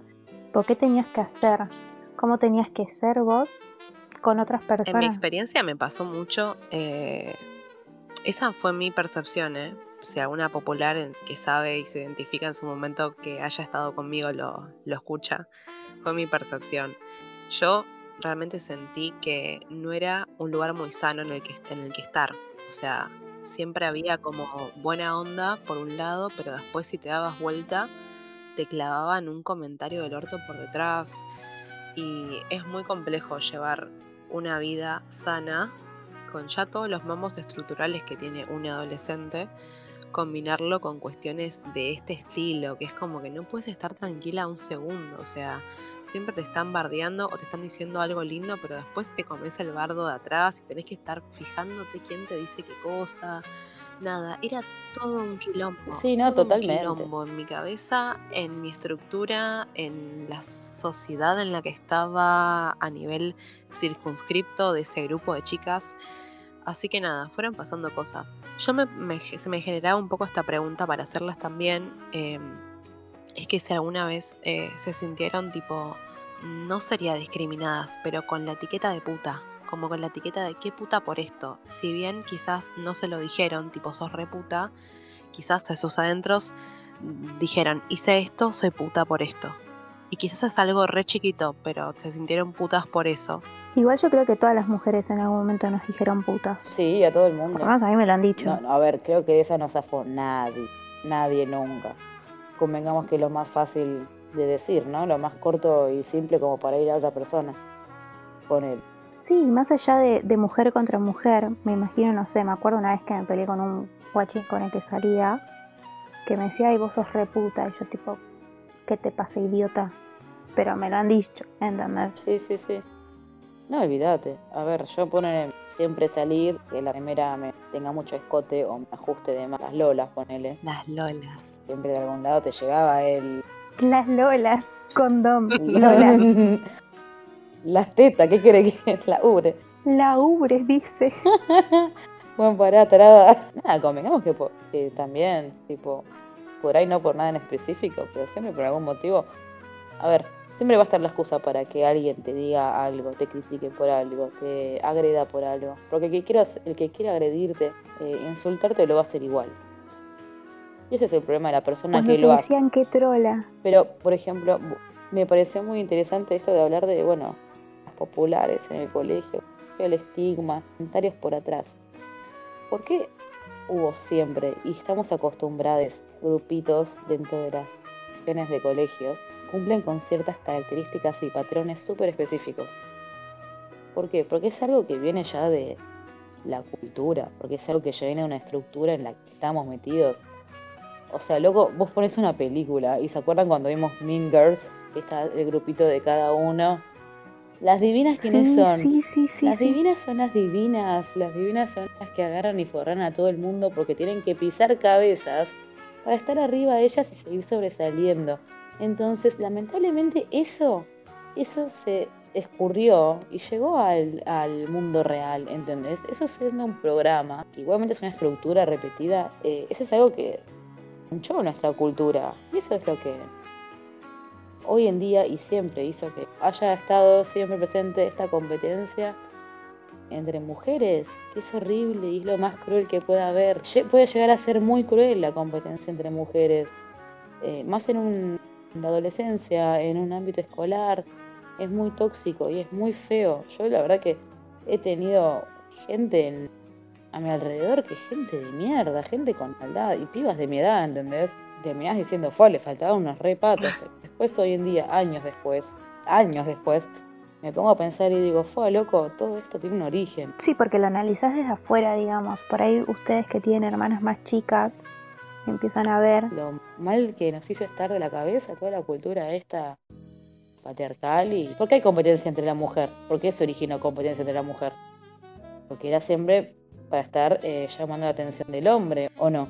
¿Por qué tenías que hacer? ¿Cómo tenías que ser vos con otras En mi personas? experiencia me pasó mucho. eh, esa fue mi percepción, ¿eh? Si alguna popular en- que sabe y se identifica en su momento que haya estado conmigo lo, lo escucha, fue mi percepción. Yo realmente sentí que no era un lugar muy sano en el que, en el que estar. O sea, siempre había como buena onda por un lado, pero después si te dabas vuelta, te clavaban un comentario del orto por detrás. Y es muy complejo llevar una vida sana con ya todos los mamos estructurales que tiene un adolescente, combinarlo con cuestiones de este estilo, que es como que no puedes estar tranquila un segundo, o sea, siempre te están bardeando o te están diciendo algo lindo, pero después te comes el bardo de atrás y tenés que estar fijándote quién te dice qué cosa. nada, era todo un quilombo. Sí, no, todo un totalmente. quilombo en mi cabeza, en mi estructura, en la sociedad en la que estaba a nivel circunscripto de ese grupo de chicas. Así que nada, fueron pasando cosas. Yo me, me- se me generaba un poco esta pregunta para hacerlas también. eh, es que si alguna vez eh, se sintieron tipo, no sería discriminadas, pero con la etiqueta de puta. Como con la etiqueta de qué puta por esto. Si bien quizás no se lo dijeron, tipo sos re puta, quizás a sus adentros mm, dijeron, hice esto, soy puta por esto. Y quizás es algo re chiquito, pero se sintieron putas por eso. Igual yo creo que todas las mujeres en algún momento nos dijeron putas. Sí, a todo el mundo. a mí me lo han dicho. No, no, a ver, creo que de esa no zafó nadie, nadie nunca. Convengamos que es lo más fácil de decir, ¿no? Lo más corto y simple como para ir a otra persona. Con él. Sí, más allá de, de mujer contra mujer, me imagino, no sé, me acuerdo una vez que me peleé con un guachín con el que salía, que me decía, ay, vos sos re puta. Y yo tipo, ¿qué te pasa, idiota? Pero me lo han dicho, ¿entendés? Sí, sí, sí. No, olvídate. A ver, yo ponele siempre salir, que la remera me tenga mucho escote o me ajuste de más las lolas, ponele. Las lolas. Siempre de algún lado te llegaba el... Las lolas, condom, [LAUGHS] lolas. Las tetas, ¿qué quiere que [LAUGHS] La ubre. La ubres, dice. [LAUGHS] Bueno, pará, tarada. Nada, convengamos que también, tipo, por ahí no por nada en específico, pero siempre por algún motivo. A ver, siempre va a estar la excusa para que alguien te diga algo, te critique por algo, te agreda por algo. Porque el que quiera, el que quiera agredirte, eh, insultarte, lo va a hacer igual. Y ese es el problema de la persona Cuando que te lo hace. decían que trola. Pero, por ejemplo, me pareció muy interesante esto de hablar de, bueno, las populares en el colegio, el estigma, comentarios por atrás. ¿Por qué hubo siempre, y estamos acostumbrados, grupitos dentro de las secciones de colegios, cumplen con ciertas características y patrones súper específicos? ¿Por qué? Porque es algo que viene ya de la cultura, porque es algo que ya viene de una estructura en la que estamos metidos. O sea, loco, vos pones una película y se acuerdan cuando vimos Mean Girls, que está el grupito de cada uno. Las divinas quiénes Sí, son. sí, sí, sí. las sí. divinas son las divinas, las divinas son las que agarran y forran a todo el mundo porque tienen que pisar cabezas para estar arriba de ellas y seguir sobresaliendo. Entonces, lamentablemente eso, eso se escurrió y llegó al, al mundo real, ¿entendés? Eso siendo un programa, igualmente es una estructura repetida, eh, eso es algo que manchó nuestra cultura. Y eso es lo que hoy en día y siempre hizo que haya estado siempre presente esta competencia entre mujeres, que es horrible y es lo más cruel que pueda haber. Puede llegar a ser muy cruel la competencia entre mujeres, eh, más en, un- la adolescencia, en un ámbito escolar, es muy tóxico y es muy feo. Yo la verdad que he tenido gente en- a mi alrededor que gente de mierda, gente con maldad y pibas de mi edad, ¿entendés? Terminás diciendo, fue, le faltaban unos repatos. [LAUGHS] Después, hoy en día, años después, años después, me pongo a pensar y digo, fue, loco, todo esto tiene un origen. Sí, porque lo analizás desde afuera, digamos. Por ahí ustedes que tienen hermanas más chicas empiezan a ver. Lo mal que nos hizo estar de la cabeza toda la cultura esta patriarcal y... ¿Por qué hay competencia entre la mujer? ¿Por qué se originó competencia entre la mujer? Porque era siempre para estar eh, llamando la atención del hombre, ¿o no?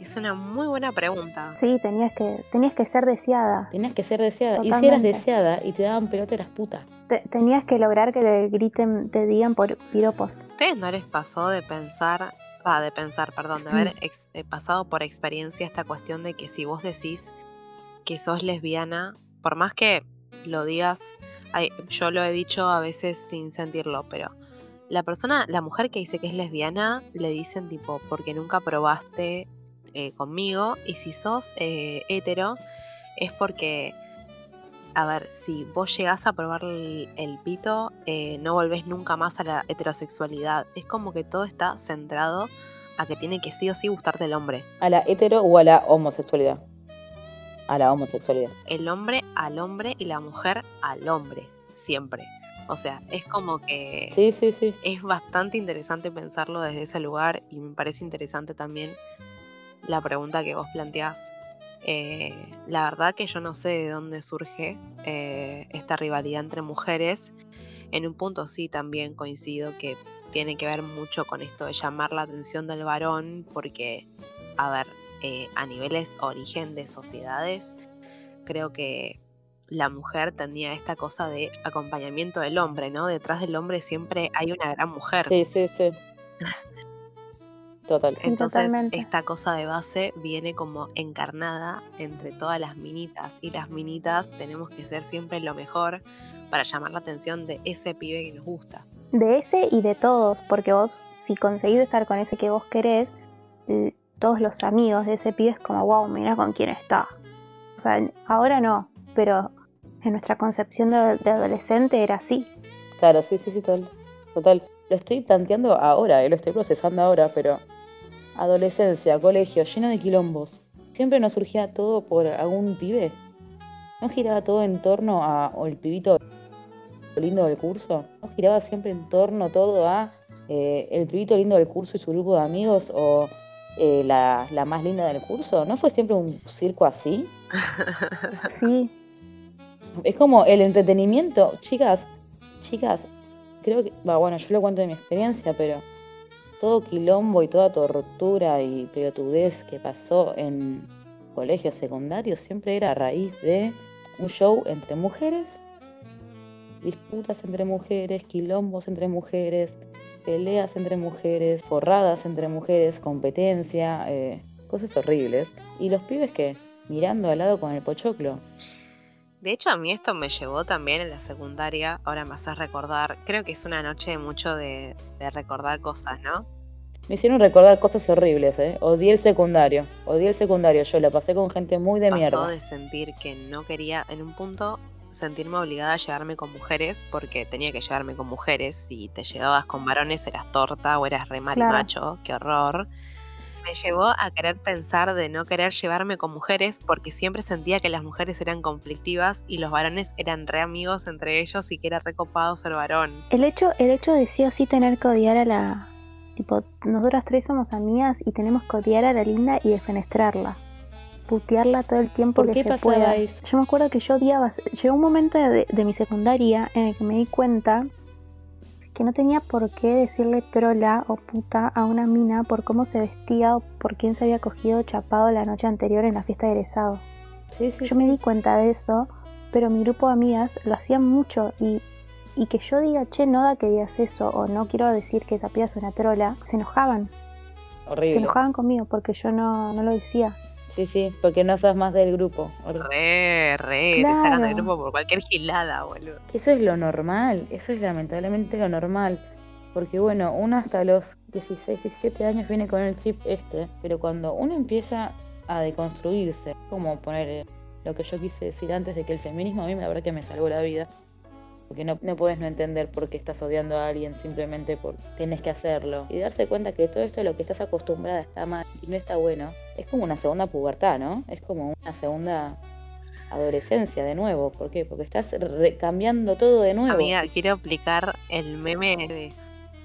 Es una muy buena pregunta. Sí, tenías que, tenías que ser deseada. Tenías que ser deseada. Y si eras Totalmente. deseada y te daban pelota, eras puta. Te- tenías que lograr que le griten, te digan por piropos. ¿A ustedes no les pasó de pensar, va, de pensar, perdón, de haber [CLEARS THROAT] ex- eh, pasado por experiencia esta cuestión de que si vos decís que sos lesbiana, por más que lo digas, yo lo he dicho a veces sin sentirlo, pero la persona, la mujer que dice que es lesbiana, le dicen tipo, porque nunca probaste eh, conmigo, y si sos eh, hetero, es porque a ver, si vos llegás a probar el, el pito, eh, no volvés nunca más a la heterosexualidad. Es como que todo está centrado a que tiene que sí o sí gustarte el hombre. ¿A la hetero o a la homosexualidad? A la homosexualidad. El hombre al hombre y la mujer al hombre, siempre. O sea, es como que Sí, sí, sí. es bastante interesante pensarlo desde ese lugar y me parece interesante también la pregunta que vos planteás. Eh, la verdad que yo no sé de dónde surge eh, esta rivalidad entre mujeres. En un punto sí también coincido que tiene que ver mucho con esto de llamar la atención del varón, porque, a ver, eh, a niveles origen de sociedades, creo que la mujer tenía esta cosa de acompañamiento del hombre, ¿no? Detrás del hombre siempre hay una gran mujer. Sí, sí, sí. Total. Sí, Entonces, totalmente. esta cosa de base viene como encarnada entre todas las minitas. Y las minitas tenemos que ser siempre lo mejor para llamar la atención de ese pibe que nos gusta. De ese y de todos, porque vos, si conseguís estar con ese que vos querés, todos los amigos de ese pibe es como, wow, mira con quién está. O sea, ahora no, pero en nuestra concepción de, de adolescente era así. Claro, sí, sí, sí, total. Total. Lo estoy planteando ahora, eh, lo estoy procesando ahora, pero adolescencia, colegio, lleno de quilombos. Siempre nos surgía todo por algún pibe. ¿No giraba todo en torno a o el pibito lindo del curso? ¿No giraba siempre en torno todo a eh, el pibito lindo del curso y su grupo de amigos o eh, la, la más linda del curso? ¿No fue siempre un circo así? [LAUGHS] Sí, Es como el entretenimiento, chicas, chicas, creo que, va, bueno, yo lo cuento de mi experiencia, pero todo quilombo y toda tortura y pelotudez que pasó en colegios secundarios siempre era a raíz de un show entre mujeres, disputas entre mujeres, quilombos entre mujeres, peleas entre mujeres, forradas entre mujeres, competencia, eh, cosas horribles. Y los pibes que mirando al lado con el pochoclo. De hecho, a mí esto me llevó también en la secundaria. Ahora me haces recordar. Creo que es una noche mucho de, de recordar cosas, ¿no? Me hicieron recordar cosas horribles, ¿eh? Odié el secundario. Odié el secundario. Yo la pasé con gente muy de Pasó mierda. de sentir que no quería, en un punto, sentirme obligada a llevarme con mujeres, porque tenía que llevarme con mujeres. Si te llevabas con varones, eras torta o eras re marimacho. Claro. Qué horror. Me llevó a querer pensar de no querer llevarme con mujeres, porque siempre sentía que las mujeres eran conflictivas y los varones eran re amigos entre ellos y que era recopado ser varón. el hecho, el hecho de sí o sí tener que odiar a la... Tipo, nosotras tres somos amigas y tenemos que odiar a la linda y defenestrarla. Putearla todo el tiempo ¿Por que qué se pasaba pueda. eso? Yo me acuerdo que yo odiaba... Llegó un momento de, de mi secundaria en el que me di cuenta que no tenía por qué decirle trola o puta a una mina por cómo se vestía o por quién se había cogido chapado la noche anterior en la fiesta de egresado. Sí, sí, Yo me di cuenta de eso, pero mi grupo de amigas lo hacían mucho y, y que yo diga, che, no da que digas eso o no quiero decir que esa piba es una trola, se enojaban. Se Horrible. enojaban conmigo porque yo no, no lo decía. Sí, sí, porque no sos más del grupo. Re, re, te sacan del grupo por cualquier gilada, boludo. Que Eso es lo normal, eso es lamentablemente lo normal. Porque bueno, uno hasta los 16, 17 años viene con el chip este, pero cuando uno empieza a deconstruirse, como poner eh, lo que yo quise decir antes de que el feminismo a mí la verdad que me salvó la vida, porque no, no puedes no entender por qué estás odiando a alguien simplemente porque tienes que hacerlo. Y darse cuenta que todo esto de lo que estás acostumbrada está mal y no está bueno. Es como una segunda pubertad, ¿no? Es como una segunda adolescencia de nuevo. ¿Por qué? Porque estás re- cambiando todo de nuevo. Amiga, quiero aplicar el meme de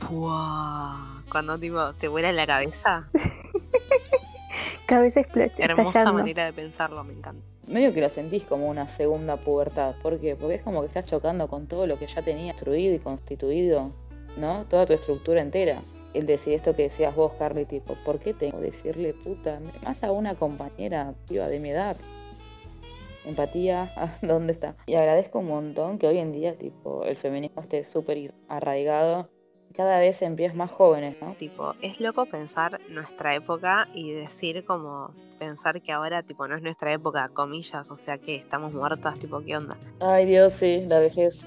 ¡Pua! Cuando tipo te vuela la cabeza. [LAUGHS] Cabeza expl- Hermosa estallando. manera de pensarlo, me encanta. Medio que lo sentís como una segunda pubertad. ¿Por qué? Porque es como que estás chocando con todo lo que ya tenías construido y constituido, ¿no? Toda tu estructura entera. El decir esto que decías vos, Carly, tipo, ¿por qué tengo decirle puta? Más a una compañera piba de mi edad. Empatía, [LAUGHS] ¿a ¿dónde está? Y agradezco un montón que hoy en día, tipo, el feminismo esté súper arraigado. Cada vez en pies más jóvenes, ¿no? Tipo, es loco pensar nuestra época y decir como pensar que ahora tipo no es nuestra época, comillas, o sea que estamos muertas, tipo, ¿qué onda? Ay, Dios, sí, la vejez.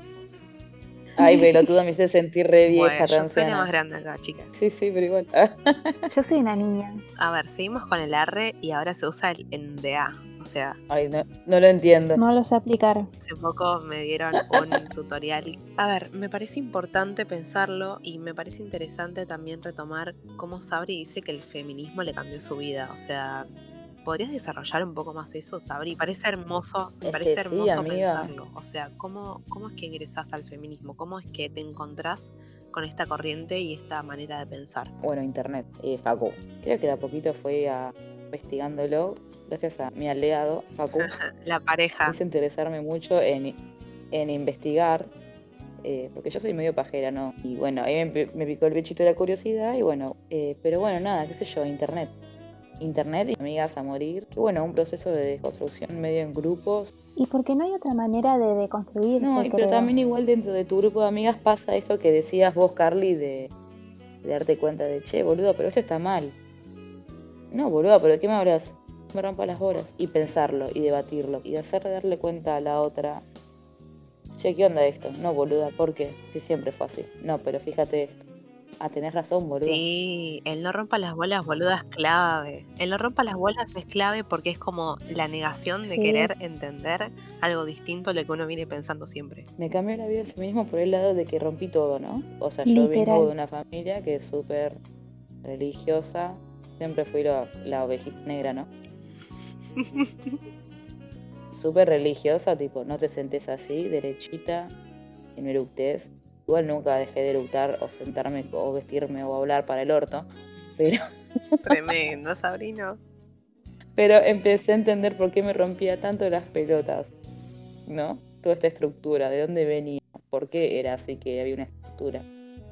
Ay, pelotuda, me hice sentir re vieja, Bueno, yo soy la más grande acá, chicas. Sí, sí, pero igual. Yo soy una niña. A ver, seguimos con el arre y ahora se usa el NDA. O sea, Ay, no, no lo entiendo. No lo sé aplicar. hace poco me dieron un [LAUGHS] tutorial. A ver, me parece importante pensarlo y me parece interesante también retomar cómo Sabri dice que el feminismo le cambió su vida. O sea, ¿podrías desarrollar un poco más eso, Sabri? Parece hermoso, me Es parece sí, hermoso amiga. pensarlo. O sea, ¿cómo, ¿cómo es que ingresás al feminismo? ¿Cómo es que te encontrás con esta corriente y esta manera de pensar? Bueno, internet, eh, Facu. Creo que de a poquito fue a, investigándolo, gracias a mi aliado, Facu. La pareja. hizo interesarme mucho en, en investigar eh, porque yo soy medio pajera, ¿no? Y bueno, ahí me, me picó el bichito de la curiosidad y bueno, eh, pero bueno, nada, qué sé yo, internet. Internet y amigas a morir. Y bueno, un proceso de desconstrucción medio en grupos. Y porque no hay otra manera de deconstruirse, No, y- pero creo. también igual dentro de tu grupo de amigas pasa eso que decías vos, Carly, de, de darte cuenta de, che, boludo, pero esto está mal. No, boludo, pero ¿de qué me hablas? Me rompa las bolas. Y pensarlo, y debatirlo, y hacerle darle cuenta a la otra. Che, ¿qué onda esto? No, boluda, ¿por qué? Si siempre fue así. No, pero fíjate esto. Ah, tenés razón, boluda. Sí, el no rompa las bolas, boluda, es clave. El no rompa las bolas es clave porque es como la negación de Sí. querer entender algo distinto a lo que uno viene pensando siempre. Me cambió la vida el feminismo por el lado de que rompí todo, ¿no? O sea, yo Literal. vengo de una familia que es súper religiosa. Siempre fui la, la ovejita negra, ¿no? [LAUGHS] Súper religiosa, tipo, no te sentes así, derechita, y no eructes. Igual nunca dejé de eructar o sentarme o vestirme o hablar para el orto. Pero, [LAUGHS] Tremendo, Sabrino. pero empecé a entender por qué me rompía tanto las pelotas, ¿no? Toda esta estructura, de dónde venía, por qué era así que había una estructura.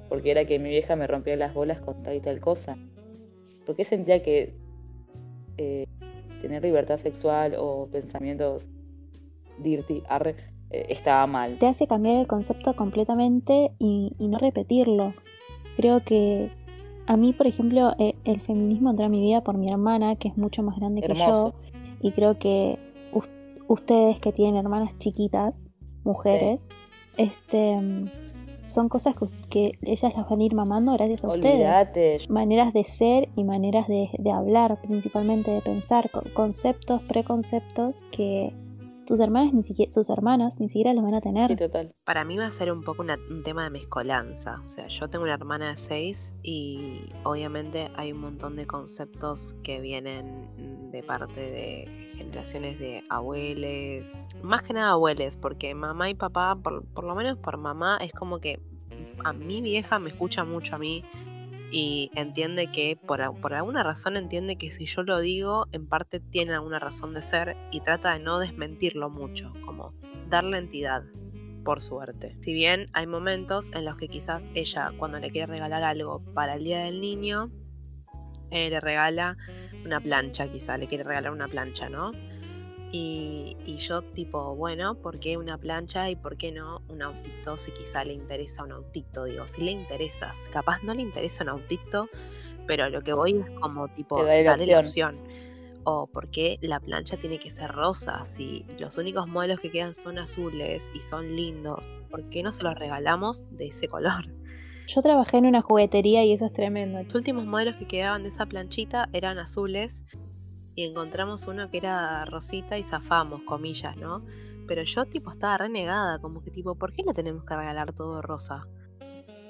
Porque era que mi vieja me rompía las bolas con tal y tal cosa. Porque sentía que eh, tener libertad sexual o pensamientos dirty arre, eh, estaba mal. Te hace cambiar el concepto completamente y, y no repetirlo. Creo que a mí, por ejemplo, eh, el feminismo entró a mi vida por mi hermana, que es mucho más grande Hermoso. que yo. Y creo que us- ustedes que tienen hermanas chiquitas, mujeres, este son cosas que, ellas las van a ir mamando gracias a ustedes. Olvídate, maneras de ser y maneras de, de hablar, principalmente de pensar, con- conceptos, preconceptos que tus hermanas ni siquiera, sus hermanas ni siquiera los van a tener. Para mí va a ser un poco un tema de mezcolanza. O sea, yo tengo una hermana de seis y obviamente hay un montón de conceptos que vienen de parte de generaciones de abueles. Más que nada abueles, porque mamá y papá, por, por lo menos por mamá, es como que a mi vieja me escucha mucho a mí y entiende que por, alguna razón entiende que si yo lo digo, en parte tiene alguna razón de ser y trata de no desmentirlo mucho, como darle entidad por suerte. Si bien hay momentos en los que quizás ella, cuando le quiere regalar algo para el Día del Niño, eh, le regala una plancha, quizá le quiere regalar una plancha, ¿no? Y, y yo tipo, bueno, ¿por qué una plancha y por qué no un autito si quizá le interesa un autito? Digo, si le interesa, capaz no le interesa un autito, pero lo que voy es como tipo, darle la opción. opción. O por qué la plancha tiene que ser rosa, si los únicos modelos que quedan son azules y son lindos, ¿por qué no se los regalamos de ese color? Yo trabajé en una juguetería y eso es tremendo. Los últimos modelos que quedaban de esa planchita eran azules y encontramos uno que era rosita y zafamos, comillas, ¿no? Pero yo tipo estaba renegada, como que tipo, ¿por qué le tenemos que regalar todo rosa?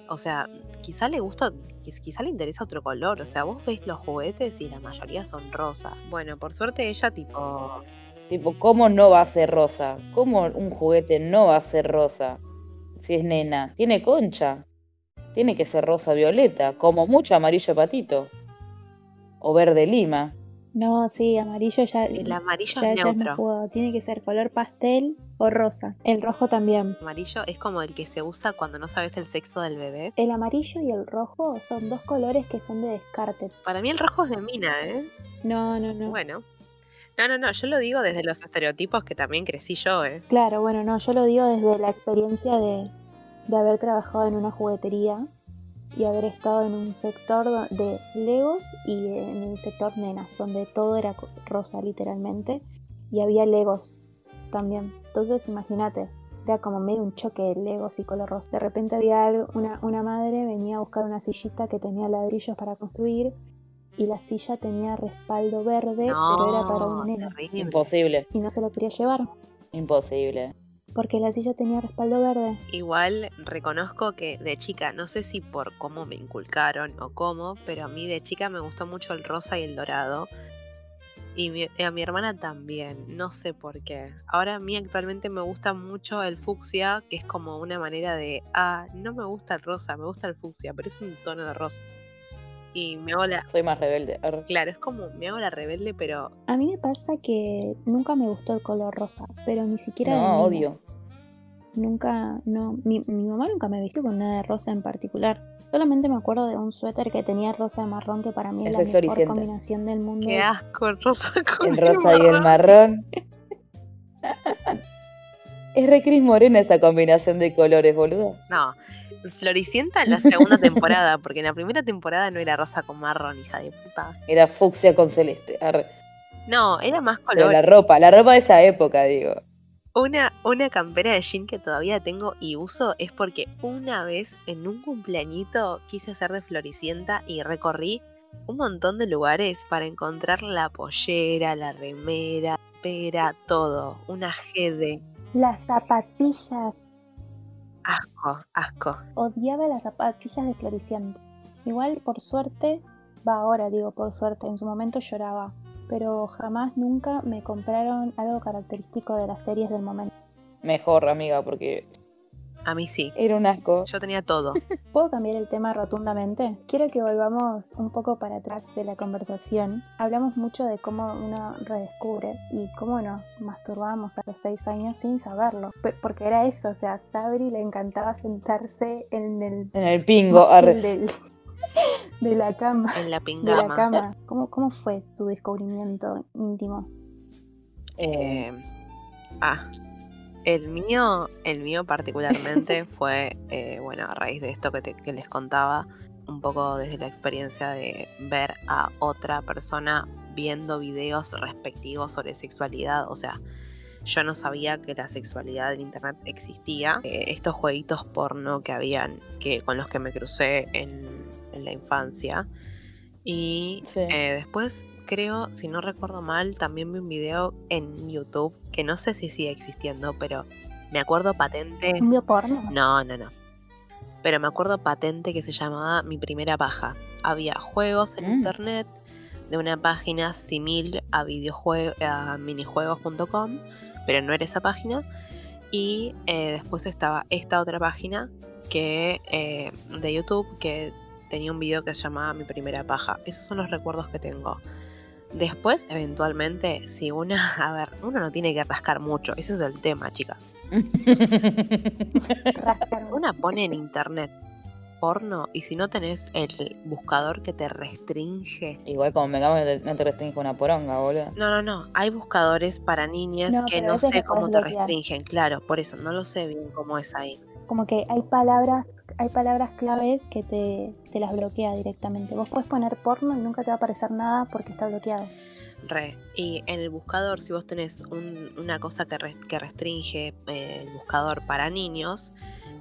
O sea, quizá le gusta, quiz- quizá le interesa otro color, o sea, vos ves los juguetes y la mayoría son rosas. Bueno, por suerte ella tipo, Tipo, ¿cómo no va a ser rosa? ¿Cómo un juguete no va a ser rosa? Si es nena, tiene concha. Tiene que ser rosa violeta, como mucho amarillo patito. O verde lima. No, sí, amarillo ya, el amarillo ya, es ya neutro. Tiene que ser color pastel o rosa. El rojo también. Amarillo es como el que se usa cuando no sabes el sexo del bebé. El amarillo y el rojo son dos colores que son de descarte. Para mí el rojo es de mina, ¿eh? No, no, no. Bueno. No, no, no, yo lo digo desde los estereotipos que también crecí yo, ¿eh? Claro, bueno, no, yo lo digo desde la experiencia de, de haber trabajado en una juguetería y haber estado en un sector de Legos y en el sector nenas, donde todo era rosa literalmente y había Legos también. Entonces imagínate, era como medio un choque de Legos y color rosa. De repente había algo- una, una madre venía a buscar una sillita que tenía ladrillos para construir y la silla tenía respaldo verde, pero era para una No, nena. Imposible, y no se lo quería llevar imposible. Porque la silla tenía respaldo verde. Igual reconozco que de chica, no sé si por cómo me inculcaron o cómo, pero a mí de chica me gustó mucho el rosa y el dorado. Y a mi hermana también, no sé por qué. Ahora a mí actualmente me gusta mucho el fucsia, que es como una manera de, ah, no me gusta el rosa, me gusta el fucsia, pero es un tono de rosa. Y me hago la, Soy más rebelde. Arre. claro, es como, me hago la rebelde, pero A mí me pasa que nunca me gustó el color rosa, pero ni siquiera No, odio. nunca, no, mi, mi mamá nunca me vistió con nada de rosa en particular. Solamente me acuerdo de un suéter que tenía rosa y marrón, que para mí es la mejor Floricienta. combinación del mundo. Qué asco, el rosa con El rosa y el marrón. Es re Cris Morena esa combinación de colores, boludo. No, Floricienta en la segunda temporada, [LAUGHS] porque en la primera temporada no era rosa con marrón, hija de puta. Era fucsia con celeste. arre. No, era más Pero color. la ropa, la ropa de esa época, digo. Una, una campera de jean que todavía tengo y uso es porque una vez en un cumpleañito quise hacer de Floricienta y recorrí un montón de lugares para encontrar la pollera, la remera, pera, todo. Una GD. Las zapatillas. Asco, asco. Odiaba las zapatillas de Floricienta. Igual, por suerte, va ahora, digo por suerte, en su momento lloraba. Pero jamás, nunca me compraron algo característico de las series del momento. Mejor, amiga, porque A mí sí. era un asco. Yo tenía todo. [LAUGHS] ¿Puedo cambiar el tema rotundamente? Quiero que volvamos un poco para atrás de la conversación. Hablamos mucho de cómo uno redescubre y cómo nos masturbábamos a los seis años sin saberlo. Porque era eso, o sea, a Sabri le encantaba sentarse en el En el pingo, [LAUGHS] del- de la cama. En la De la pingama. cama. ¿Cómo, ¿Cómo fue su descubrimiento íntimo? Eh, ah, el mío, el mío particularmente [LAUGHS] fue, eh, bueno, a raíz de esto que, te- que les contaba, un poco desde la experiencia de ver a otra persona viendo videos respectivos sobre sexualidad, o sea, yo no sabía que la sexualidad en internet existía. Eh, estos jueguitos porno que habían, que con los que me crucé en, en la infancia. Y Sí. eh, después creo, si no recuerdo mal, también vi un video en YouTube que no sé si sigue existiendo, pero me acuerdo patente. ¿Un video porno? No, no, no. Pero me acuerdo patente que se llamaba Mi Primera Paja. Había juegos en Mm. internet de una página similar a, a minijuegos.com, pero no era esa página. Y eh, después estaba esta otra página que eh, de YouTube que tenía un video que se llamaba Mi Primera Paja. Esos son los recuerdos que tengo. Después, eventualmente, si una, [LAUGHS] a ver, uno no tiene que rascar mucho, ese es el tema, chicas. [LAUGHS] Una pone en internet porno y si no tenés el buscador que te restringe. Igual como me cambio no te restringe una poronga, boludo. No, no, no. Hay buscadores para niñas No, que no sé cómo te bloquear. restringen. Claro, por eso no lo sé bien cómo es ahí. Como que hay palabras, hay palabras claves que te, te las bloquea directamente. Vos podés poner porno y nunca te va a aparecer nada porque está bloqueado. Re. Y en el buscador, si vos tenés un- una cosa que, res- que restringe eh, el buscador para niños,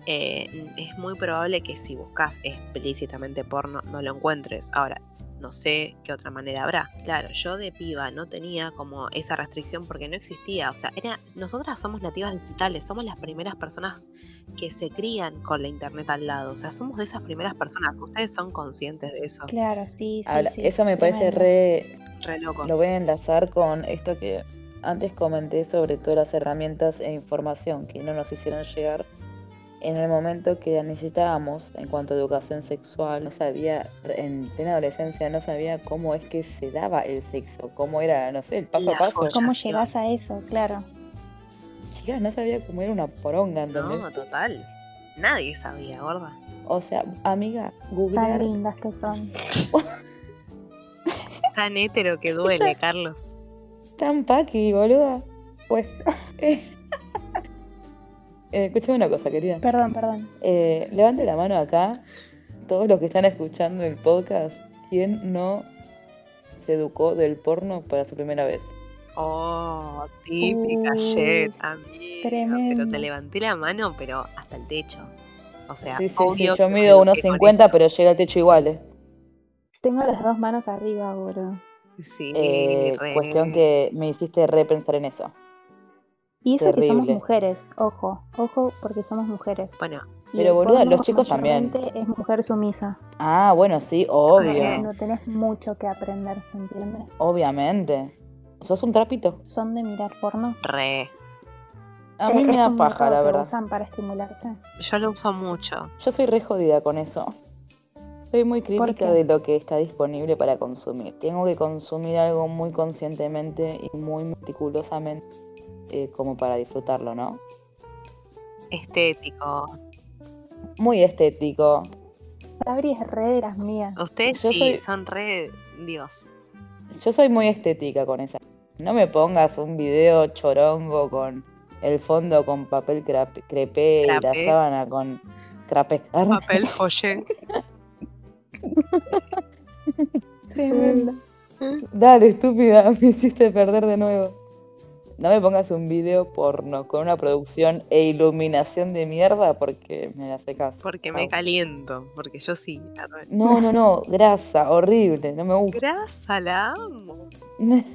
eh, es muy probable que si buscas explícitamente porno no lo encuentres. Ahora, no sé qué otra manera habrá. Claro, yo de piba no tenía como esa restricción porque no existía. O sea, era, nosotras somos nativas digitales, somos las primeras personas que se crían con la internet al lado. O sea, somos de esas primeras personas. Ustedes son conscientes de eso. Claro, sí, sí. Habla- sí, eso me parece re. Re loco. Lo voy a enlazar con esto que antes comenté sobre todas las herramientas e información que no nos hicieron llegar en el momento que la necesitábamos en cuanto a educación sexual. No sabía, en plena adolescencia, no sabía cómo es que se daba el sexo, cómo era, no sé, el paso La a paso. ¿Cómo sí, llegás a eso? Claro. Chicas, no sabía cómo era una poronga, ¿entendés? No, total. Nadie sabía, gorda. O sea, amiga, Tan googlear lindas que son. [LAUGHS] Tan hétero que duele, Carlos. tan paqui, boluda. Pues. [LAUGHS] eh, escúchame una cosa, querida. Perdón, perdón. Eh, levante la mano acá, todos los que están escuchando el podcast, ¿quién no se educó del porno para su primera vez? Oh, típica Uh, shit, amiga. Pero tremendo. te levanté la mano, pero hasta el techo. O sea, sí, sí, sí, yo mido unos con 50, pero llega al techo igual. eh. Tengo las dos manos arriba, boludo. Sí, Eh, re. cuestión que me hiciste repensar en eso. Y eso que somos mujeres, ojo, ojo porque somos mujeres. Bueno, Y Pero, boluda, los chicos también. es mujer sumisa. Ah, bueno, sí, obvio. No tenés mucho que aprender, ¿se entiende? Obviamente. ¿Sos un trapito? Son de mirar porno. re. A mí Es- me da un paja, la que verdad. usan para estimularse. Yo lo uso mucho. Yo soy re jodida con eso. Soy muy crítica de lo que está disponible para consumir. Tengo que consumir algo muy conscientemente y muy meticulosamente eh, como para disfrutarlo, ¿no? estético. Muy estético. Sabri es re de las mías. Ustedes Yo sí, soy- son re Dios. Yo soy muy estética con esa. No me pongas un video chorongo con el fondo con papel crepé y la sábana con crapé. Papel [LAUGHS] follé. Tremendo. Dale, estúpida, [LAUGHS] me hiciste perder de nuevo. No me pongas un video porno con una producción e iluminación de mierda porque me la secas. Porque me caliento. Porque yo sí. No, no, no, grasa, horrible, no me gusta. Grasa, la amo. [LAUGHS]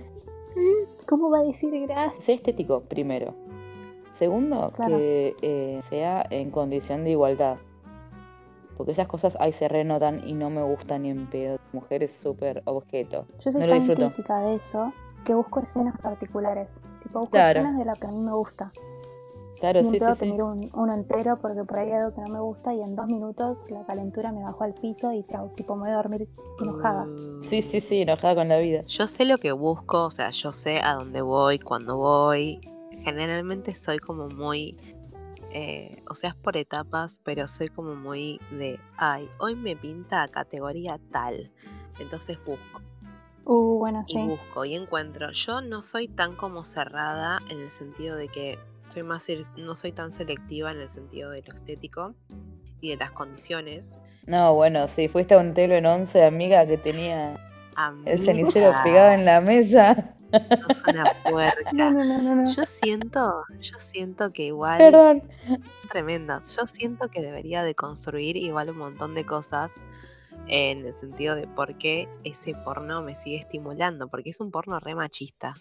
¿Cómo va a decir gracias? Sea estético, primero. Segundo, Claro. que eh, sea en condición de igualdad. Porque esas cosas ahí se renotan y no me gustan ni en pedo. Mujer es súper objeto. Yo soy No lo tan disfruto. crítica de eso que busco escenas particulares. Tipo, busco Claro. escenas de lo que a mí me gusta. Claro, y sí, sí, sí. un- uno entero porque por ahí hay algo que no me gusta y en dos minutos la calentura me bajó al piso y chao, tipo me voy a dormir enojada. Mm. Sí, sí, sí, enojada con la vida. Yo sé lo que busco, o sea, yo sé a dónde voy, cuándo voy. Generalmente soy como muy, eh, o sea, es por etapas, pero soy como muy de, ay, hoy me pinta categoría tal. Entonces busco Uh, bueno, y sí. busco y encuentro. Yo no soy tan como cerrada en el sentido de que soy más, no soy tan selectiva en el sentido de lo estético y de las condiciones. No, bueno, si fuiste a un telo en once, amiga, que tenía el cenicero pegado en la mesa. sos una [LAUGHS] puerca. No, no, no, no, no. Yo siento, yo siento que igual Perdón. es tremenda. Yo siento que debería de construir igual un montón de cosas en el sentido de por qué ese porno me sigue estimulando, porque es un porno re machista.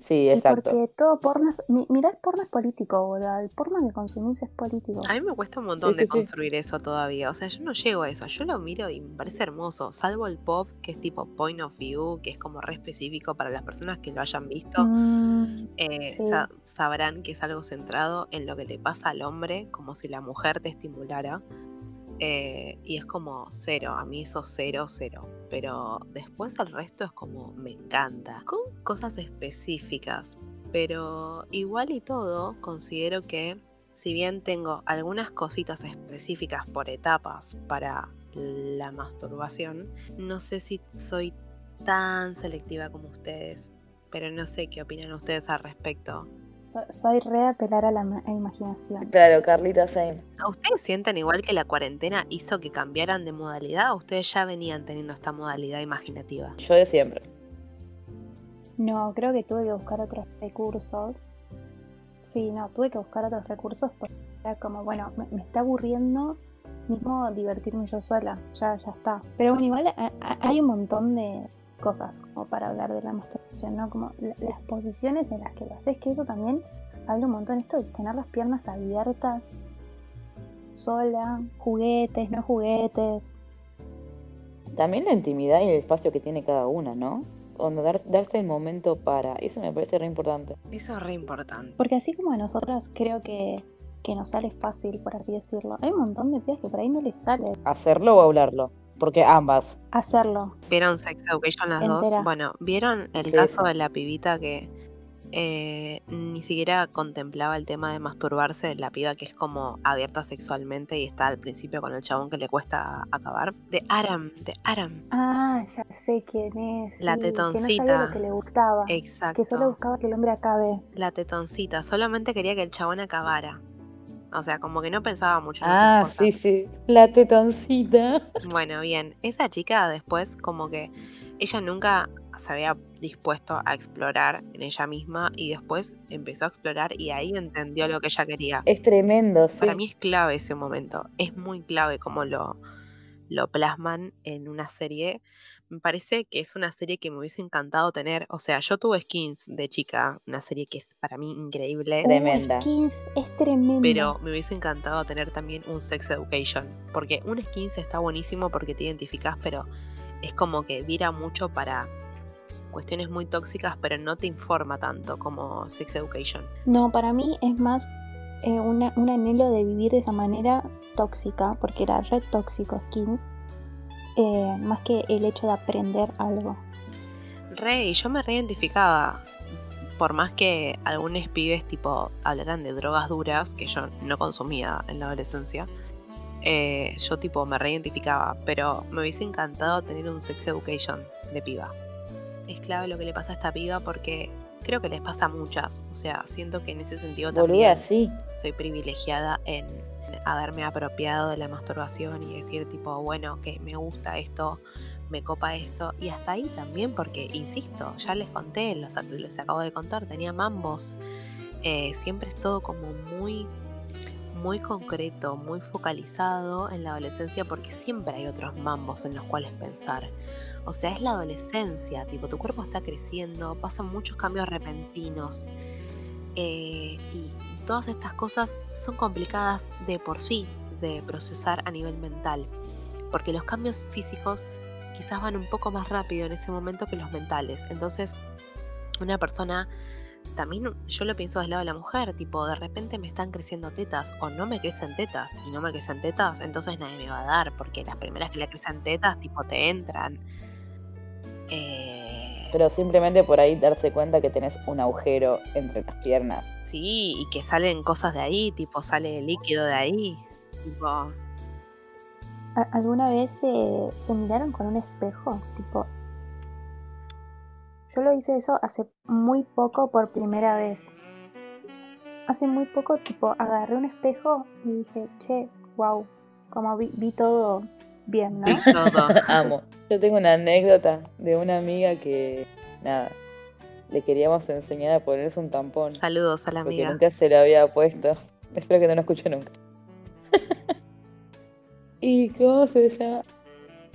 Sí, Y exacto. porque todo porno es, mi- mirá, el porno es político, boludo. El porno que consumís es político. A mí me cuesta un montón Sí, de sí, sí. construir eso todavía. O sea, yo no llego a eso. Yo lo miro y me parece hermoso. Salvo el pop, que es tipo point of view, que es como re específico para las personas que lo hayan visto. Mm, eh, sí. sa- sabrán que es algo centrado en lo que le pasa al hombre, como si la mujer te estimulara. Eh, y es como cero, a mí eso cero, cero. Pero después el resto es como me encanta. Con cosas específicas. Pero igual y todo, considero que si bien tengo algunas cositas específicas por etapas para la masturbación, no sé si soy tan selectiva como ustedes. Pero no sé qué opinan ustedes al respecto. So- soy re de apelar a la ma- imaginación. Claro, Carlita Same. ¿Ustedes sienten igual que la cuarentena hizo que cambiaran de modalidad o ustedes ya venían teniendo esta modalidad imaginativa? Yo de siempre. No, creo que tuve que buscar otros recursos. Sí, no, tuve que buscar otros recursos porque era como, bueno, me, me está aburriendo mismo divertirme yo sola, ya, ya está. Pero bueno, igual a- a- hay un montón de cosas como para hablar de la masturbación, ¿no? Como la- las posiciones en las que lo haces, que eso también habla un montón, esto de tener las piernas abiertas, sola, juguetes, no juguetes. También la intimidad y el espacio que tiene cada una, ¿no? Onda, dar, darse el momento para. Eso me parece re importante. Eso es re importante. Porque así como a nosotras creo que, que nos sale fácil, por así decirlo, hay un montón de pibas que por ahí no les sale Hacerlo o hablarlo. Porque ambas. hacerlo. ¿Vieron Sex Education las Entera. dos? Bueno, ¿vieron el Sí, caso sí. de la pibita que eh, ni siquiera contemplaba el tema de masturbarse? La piba que es como abierta sexualmente y está al principio con el chabón que le cuesta acabar. De Aram, de Aram. Ah, ya sé quién es. La sí, Que no tetoncita. sabía lo que le gustaba. Exacto. Que solo buscaba que el hombre acabe. La tetoncita. Solamente quería que el chabón acabara. O sea, como que no pensaba mucho en Ah, cosas. sí, sí. La tetoncita. [LAUGHS] Bueno, bien, esa chica después como que ella nunca se había dispuesto a explorar en ella misma y después empezó a explorar y ahí entendió lo que ella quería. Es tremendo, sí. Para mí es clave ese momento, es muy clave como lo, lo plasman en una serie. Me parece que es una serie que me hubiese encantado tener. O sea, yo tuve Skins de chica, una serie que es para mí increíble. Tremenda. Skins es tremendo. Pero me hubiese encantado tener también un Sex Education. Porque un skins está buenísimo porque te identificas, pero es como que vira mucho para cuestiones muy tóxicas, pero no te informa tanto como Sex Education. No, para mí es más eh, una- un anhelo de vivir de esa manera tóxica, porque era red tóxico Skins, eh, más que el hecho de aprender algo. Re, y yo me reidentificaba. por más que algunos pibes tipo hablaran de drogas duras, que yo no consumía en la adolescencia, eh, yo tipo me reidentificaba, pero me hubiese encantado tener un sex education de piba. Es clave lo que le pasa a esta piba porque creo que les pasa a muchas. O sea, siento que en ese sentido Boluda, también sí. soy privilegiada en haberme apropiado de la masturbación y decir tipo, bueno, que me gusta esto, me copa esto. Y hasta ahí también porque, insisto, ya les conté, los, les acabo de contar, tenía mambos. Eh, siempre es todo como muy muy concreto, muy focalizado en la adolescencia porque siempre hay otros mambos en los cuales pensar. O sea, es la adolescencia, tipo, tu cuerpo está creciendo, pasan muchos cambios repentinos. Eh, y todas estas cosas son complicadas de por sí de procesar a nivel mental. Porque los cambios físicos quizás van un poco más rápido en ese momento que los mentales. Entonces, una persona también yo lo pienso del lado de la mujer, tipo, de repente me están creciendo tetas o no me crecen tetas y no me crecen tetas, entonces nadie me va a dar, porque las primeras que le crecen tetas, tipo, te entran. Eh, Pero simplemente por ahí darse cuenta que tenés un agujero entre las piernas. sí, y que salen cosas de ahí, tipo, sale líquido de ahí. Tipo, ¿A- ¿Alguna vez eh, se miraron con un espejo? Tipo, yo lo hice eso hace muy poco por primera vez. Hace muy poco, tipo, agarré un espejo y dije, che, wow, como vi, vi todo bien, ¿no? todo. [LAUGHS] Amo. Yo tengo una anécdota de una amiga que, nada, le queríamos enseñar a ponerse un tampón. Saludos a la Porque amiga. nunca se lo había puesto. [LAUGHS] Espero que no lo escuche nunca. [LAUGHS] y cómo se llama.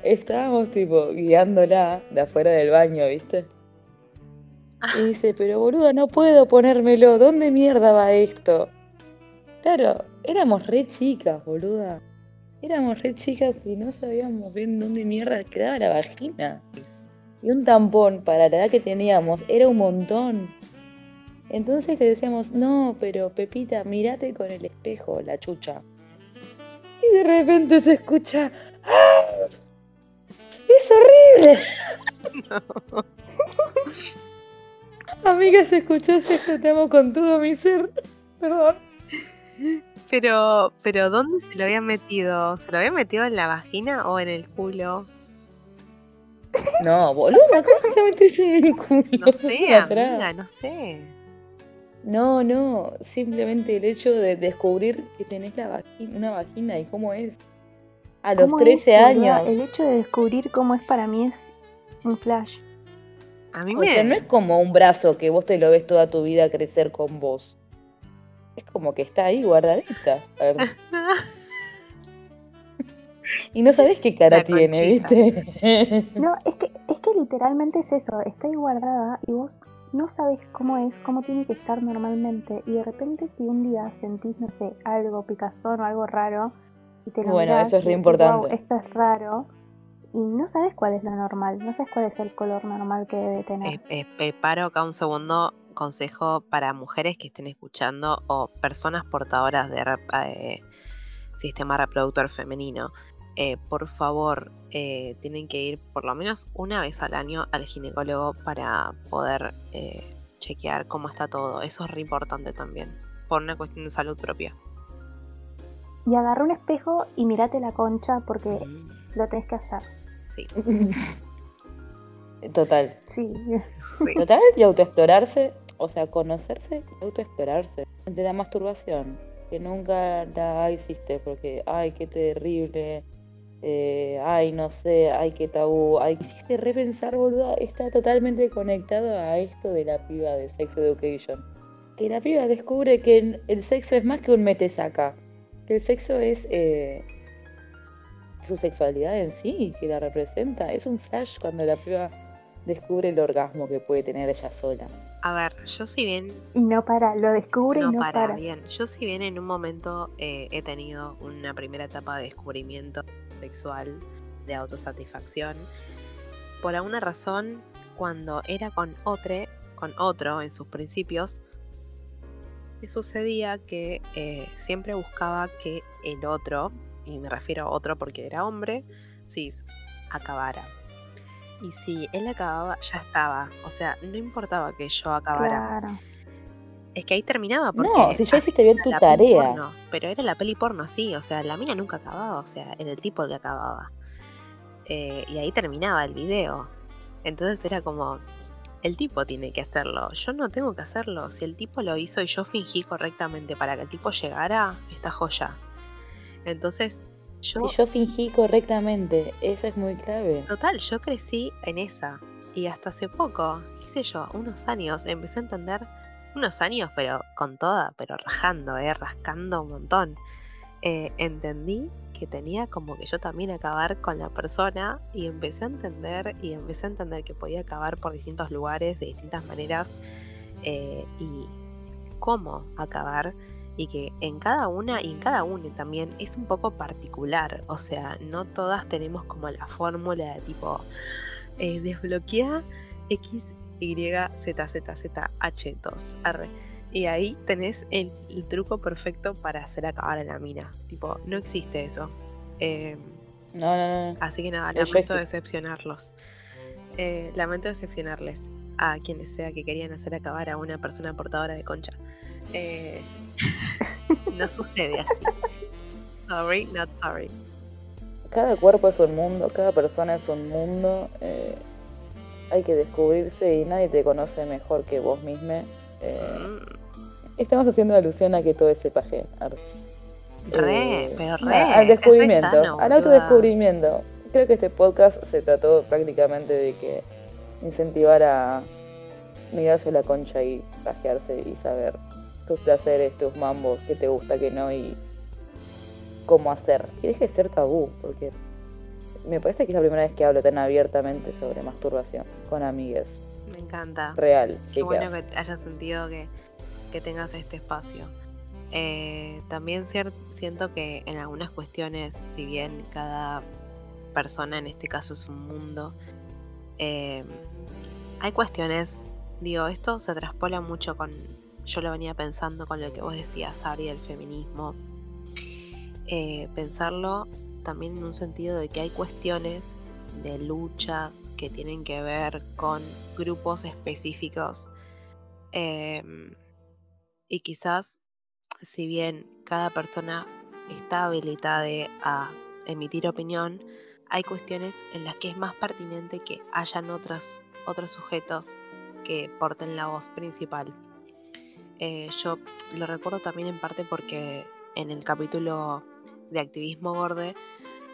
Estábamos tipo guiándola de afuera del baño, ¿viste? Y dice, pero boluda, no puedo ponérmelo. ¿Dónde mierda va esto? Claro, éramos re chicas, boluda. Éramos re chicas y no sabíamos bien dónde mierda quedaba la vagina. Y un tampón para la edad que teníamos era un montón. Entonces le decíamos, no, pero Pepita, mírate con el espejo, la chucha. Y de repente se escucha, ¡Ah! ¡Es horrible! [LAUGHS] [LAUGHS] Amiga, si escuchás esto, te amo con todo mi ser. Perdón. Pero, pero ¿dónde se lo había metido? ¿Se lo había metido en la vagina o en el culo? No, boluda, ¿cómo se metes en el culo? No sé, amiga, no sé. No, no, simplemente el hecho de descubrir que tenés la vagina, una vagina y cómo es. A los ¿Cómo 13 es, boluda? años. El hecho de descubrir cómo es para mí es un flash. A mí O me... sea, no es como un brazo que vos te lo ves toda tu vida crecer con vos. Es como que está ahí guardadita. A ver, [LAUGHS] Y no sabés qué cara tiene. ¿viste? [LAUGHS] No, es que, es que literalmente es eso, está ahí guardada y vos no sabes cómo es, cómo tiene que estar normalmente. Y de repente si un día sentís, no sé, algo picazón o algo raro, y te lo Bueno, mirás eso es re decís, importante. "Guau, esto es raro. Y no sabes cuál es lo normal, no sabes cuál es el color normal que debe tener. Eh, eh, eh, paro acá un segundo. Consejo para mujeres que estén escuchando o personas portadoras de eh, sistema reproductor femenino. Eh, por favor, eh, tienen que ir por lo menos una vez al año al ginecólogo para poder eh, chequear cómo está todo. Eso es re importante también, por una cuestión de salud propia. Y agarra un espejo y mirate la concha porque Mm, lo tenés que hacer. Sí, [LAUGHS] Total. Sí. Total y autoexplorarse, o sea, conocerse y autoexplorarse. De la masturbación, que nunca la hiciste porque, ay, qué terrible, eh, ay, no sé, ay, qué tabú, ay, hiciste repensar, boluda, está totalmente conectado a esto de la piba de Sex Education. Que la piba descubre que el- sexo es más que un metesaca, que el sexo es eh, su sexualidad en sí, que la representa. Es un flash cuando la piba descubre el orgasmo que puede tener ella sola. A ver, yo si bien y no para, lo descubre no y no para, para. bien. Yo si bien en un momento eh, he tenido una primera etapa de descubrimiento sexual, de autosatisfacción, por alguna razón, cuando era con otro, con otro en sus principios, me sucedía que eh, siempre buscaba que el otro, y me refiero a otro porque era hombre, cis, acabara. Y si él acababa, ya estaba. O sea, no importaba que yo acabara. Claro. Es que ahí terminaba porque No, si ya así hiciste bien tu tarea. porno, pero era la peli porno así, o sea, la mina nunca acababa, o sea, era el tipo el que acababa. Eh, y ahí terminaba el video. Entonces era como, el tipo tiene que hacerlo, yo no tengo que hacerlo. Si el tipo lo hizo y yo fingí correctamente para que el tipo llegara, esta joya. Entonces, yo, Si yo fingí correctamente, eso es muy clave. total, yo crecí en esa. Y hasta hace poco, qué sé yo, unos años, empecé a entender, unos años, pero con toda, pero rajando, eh, rascando un montón. Eh, entendí que tenía como que yo también acabar con la persona y empecé a entender y empecé a entender que podía acabar por distintos lugares, de distintas maneras eh, y cómo acabar y que en cada una y en cada uno también es un poco particular, o sea, no todas tenemos como la fórmula de tipo eh, desbloquea X, Y, Z, Z, Z, H, 2, R. Y ahí tenés el, el truco perfecto para hacer acabar a la mina. Tipo, no existe eso. Eh, No, no, no. así que nada, lamento decepcionarlos. Eh, lamento decepcionarles a quienes sea que querían hacer acabar a una persona portadora de concha. Eh, [LAUGHS] no sucede así. Sorry, not sorry. Cada cuerpo es un mundo, cada persona es un mundo. eh, hay que descubrirse y nadie te conoce mejor que vos misma. eh, Mm, estamos haciendo alusión a que todo es paje. Re, Eh, pero re. al re descubrimiento, sano, al autodescubrimiento. Creo que este podcast se trató prácticamente de que incentivar a mirarse la concha y pajearse y saber tus placeres, tus mambos, qué te gusta, qué no y cómo hacer. Que deje de ser tabú, porque me parece que es la primera vez que hablo tan abiertamente sobre masturbación con amigas. Me encanta. Real, Qué bueno que hayas sentido que, que tengas este espacio. Eh, también siento que en algunas cuestiones, si bien cada persona en este caso es un mundo, eh, hay cuestiones, digo, esto se traspola mucho con, yo lo venía pensando con lo que vos decías, Ari, del feminismo, Eh, pensarlo también en un sentido de que hay cuestiones de luchas que tienen que ver con grupos específicos em, y quizás si bien cada persona está habilitada a emitir opinión, hay cuestiones en las que es más pertinente que hayan otros, otros sujetos que porten la voz principal. Eh, yo lo recuerdo también en parte porque en el capítulo de activismo gorde,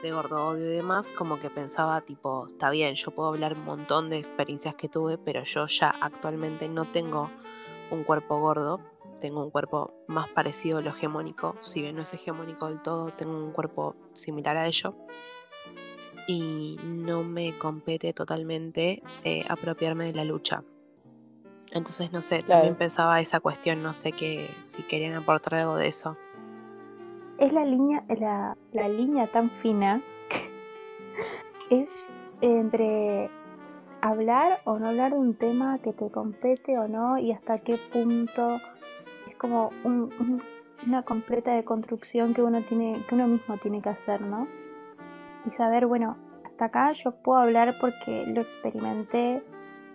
de gordo odio y demás, como que pensaba tipo, está bien, yo puedo hablar un montón de experiencias que tuve, pero yo ya actualmente no tengo un cuerpo gordo, tengo un cuerpo más parecido a lo hegemónico, si bien no es hegemónico del todo, tengo un cuerpo similar a ello. Y no me compete totalmente eh, apropiarme de la lucha. Entonces, no sé, también pensaba esa cuestión, no sé qué, si querían aportar algo de eso. Es la línea, la, la línea tan fina [LAUGHS] es entre hablar o no hablar de un tema que te compete o no y hasta qué punto es como un- un- una completa deconstrucción que uno tiene, que uno mismo tiene que hacer, ¿no? Y saber, bueno, hasta acá yo puedo hablar porque lo experimenté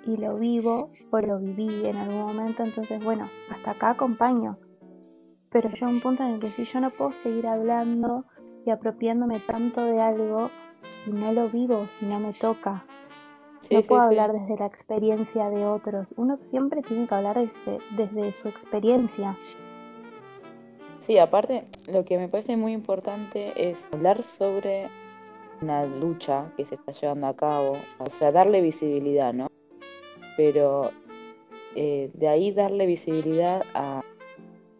y lo vivo o lo viví en algún momento, entonces bueno, hasta acá acompaño. Pero llega un punto en el que si yo no puedo seguir hablando y apropiándome tanto de algo y no lo vivo, si no me toca, Sí, no sí, puedo sí. hablar desde la experiencia de otros. Uno siempre tiene que hablar desde, desde su experiencia. Sí, aparte, lo que me parece muy importante es hablar sobre una lucha que se está llevando a cabo, o sea, darle visibilidad, ¿no? Pero eh, de ahí darle visibilidad a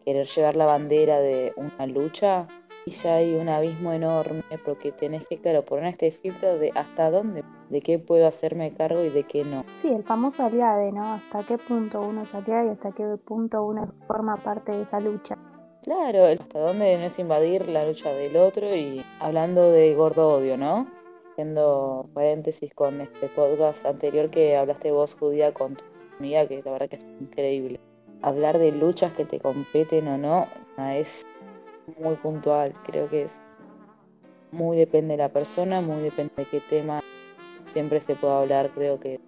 querer llevar la bandera de una lucha, y ya hay un abismo enorme, porque tenés que, claro, poner este filtro de hasta dónde, de qué puedo hacerme cargo y de qué no. Sí, el famoso aliade, ¿no? Hasta qué punto uno es aliado y hasta qué punto uno forma parte de esa lucha. Claro, hasta dónde no es invadir la lucha del otro y hablando de gordo odio, ¿no? Haciendo paréntesis con este podcast anterior que hablaste vos, judía, con tu amiga, que la verdad que es increíble. Hablar de luchas que te competen o no ah, es muy puntual, creo que es muy depende de la persona, muy depende de qué tema siempre se puede hablar, creo que,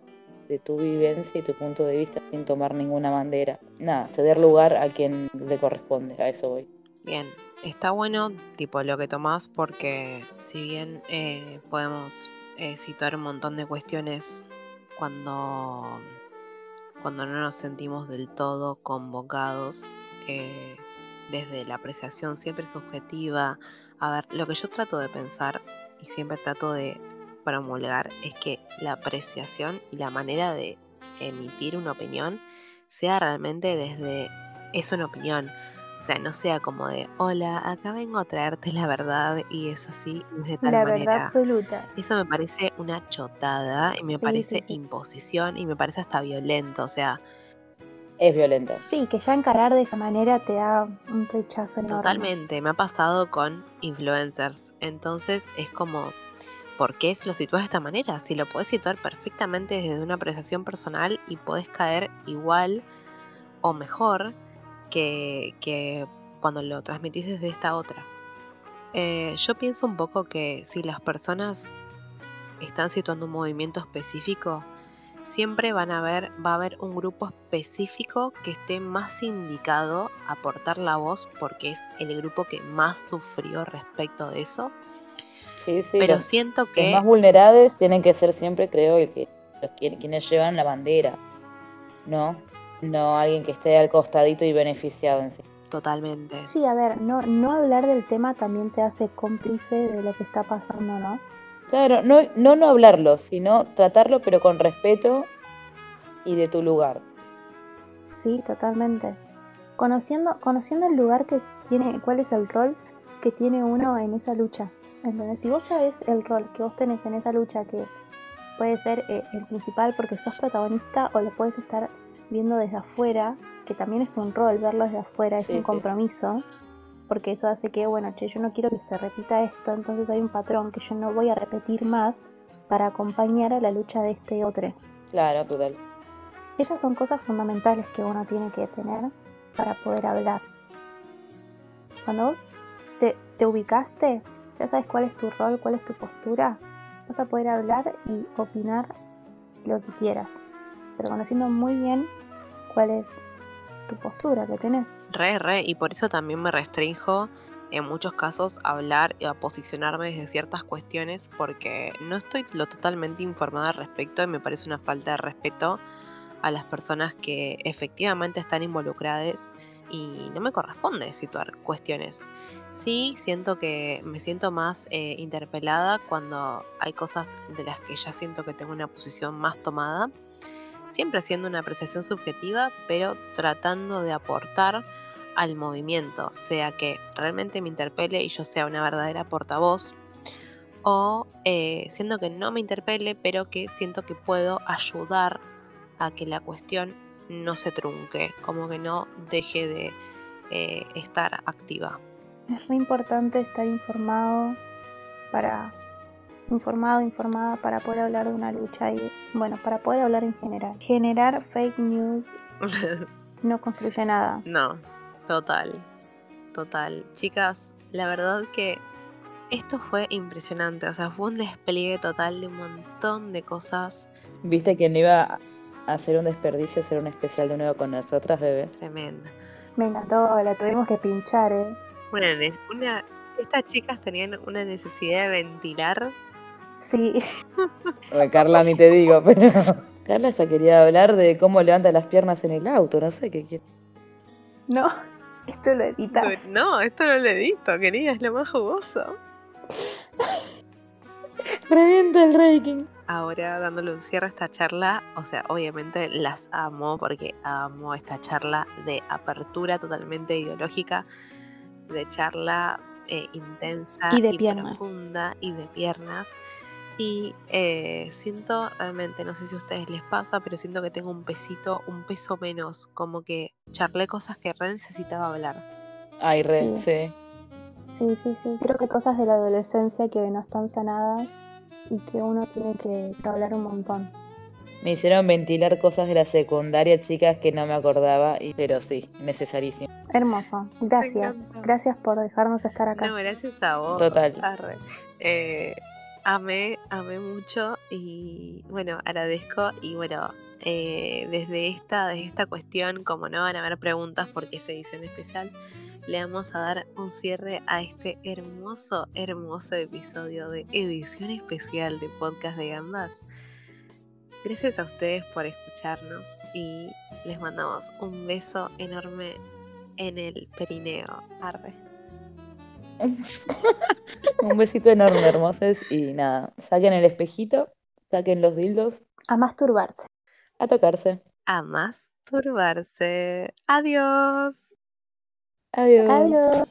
de tu vivencia y tu punto de vista sin tomar ninguna bandera. Nada, ceder lugar a quien le corresponde, a eso voy. Bien, está bueno tipo lo que tomás porque si bien eh, podemos eh, situar un montón de cuestiones cuando, cuando no nos sentimos del todo convocados eh, desde la apreciación siempre subjetiva. A ver, lo que yo trato de pensar y siempre trato de promulgar es que la apreciación y la manera de emitir una opinión sea realmente desde es una opinión. O sea, no sea como de, hola, acá vengo a traerte la verdad y es así, es de tal La manera. verdad absoluta. Eso me parece una chotada y me Sí, parece sí, sí. imposición y me parece hasta violento. O sea, Es violento. Sí, que ya encarar de esa manera te da un rechazo enorme. totalmente. Me ha pasado con influencers. Entonces es como, ¿por qué lo sitúas de esta manera? Si lo puedes situar perfectamente desde una apreciación personal y puedes caer igual o mejor que, que cuando lo transmitís desde esta otra. Eh, yo pienso un poco que si las personas están situando un movimiento específico, siempre van a ver, va a haber un grupo específico que esté más indicado a aportar la voz porque es el grupo que más sufrió respecto de eso. Sí, sí. Pero los, siento los que más vulnerables tienen que ser siempre, creo, el que, los quien- quienes llevan la bandera. No, no alguien que esté al costadito y beneficiado en sí. totalmente. Sí, a ver, no, no hablar del tema también te hace cómplice de lo que está pasando, ¿no? Claro, no, no no hablarlo, sino tratarlo pero con respeto y de tu lugar. Sí, totalmente. Conociendo, conociendo el lugar que tiene, cuál es el rol que tiene uno en esa lucha. ¿Entendés? Si vos sabés el rol que vos tenés en esa lucha, que puede ser eh, el principal porque sos protagonista o lo puedes estar viendo desde afuera, que también es un rol verlo desde afuera, es Sí, un sí. compromiso, porque eso hace que, bueno, che, yo no quiero que se repita esto, entonces hay un patrón que yo no voy a repetir más para acompañar a la lucha de este otro. Claro, total. Esas son cosas fundamentales que uno tiene que tener para poder hablar. Cuando vos te, te ubicaste, ya sabes cuál es tu rol, cuál es tu postura, vas a poder hablar y opinar lo que quieras, pero conociendo muy bien cuál es tu postura que tenés. Re, re, y por eso también me restrinjo en muchos casos a hablar y a posicionarme desde ciertas cuestiones porque no estoy lo totalmente informada al respecto y me parece una falta de respeto a las personas que efectivamente están involucradas y no me corresponde situar cuestiones. Sí, siento que me siento más eh, interpelada cuando hay cosas de las que ya siento que tengo una posición más tomada siempre haciendo una apreciación subjetiva, pero tratando de aportar al movimiento, sea que realmente me interpele y yo sea una verdadera portavoz, o eh, siendo que no me interpele, pero que siento que puedo ayudar a que la cuestión no se trunque, como que no deje de eh, estar activa. Es re importante estar informado para informado, informada para poder hablar de una lucha y bueno, para poder hablar en general. Generar fake news [LAUGHS] no construye nada. No, total, total. Chicas, la verdad que esto fue impresionante, o sea, fue un despliegue total de un montón de cosas ¿Viste que no iba a hacer un desperdicio hacer un especial de nuevo con nosotras, bebé? tremendas. Me encantó, la tuvimos que pinchar, ¿eh? Ne- una- estas chicas tenían una necesidad de ventilar. Sí, A Carla ni te digo, pero... Carla ya quería hablar de cómo levanta las piernas en el auto, no sé qué quiere. no, esto lo editas. [LAUGHS] No, esto no lo edito, querida, es lo más jugoso. Revienta el ranking. Ahora dándole un cierre a esta charla, o sea, obviamente las amo porque amo esta charla de apertura totalmente ideológica, de charla eh, intensa Y de piernas. profunda y de piernas. Y eh, siento realmente, no sé si a ustedes les pasa, pero siento que tengo un pesito, un peso menos, como que charlé cosas que re necesitaba hablar. Ay, re, Sí. sí. Sí, sí, sí. Creo que cosas de la adolescencia que no están sanadas y que uno tiene que, que hablar un montón. Me hicieron ventilar cosas de la secundaria, chicas, que no me acordaba, y... pero sí, necesarísimo. Hermoso. Gracias. Gracias por dejarnos estar acá. No, gracias a vos. Total. Arre. Eh, amé, amé mucho y bueno, agradezco y bueno, eh, desde esta, desde esta cuestión, como no van a haber preguntas porque se dice en especial, le vamos a dar un cierre a este hermoso, hermoso episodio de edición especial de Podcast de Gambas. Gracias a ustedes por escucharnos y les mandamos un beso enorme en el perineo. Arre. [LAUGHS] Un besito enorme, hermosos. Y nada, saquen el espejito, saquen los dildos, A masturbarse. a tocarse. A masturbarse. Adiós. Adiós. Adiós.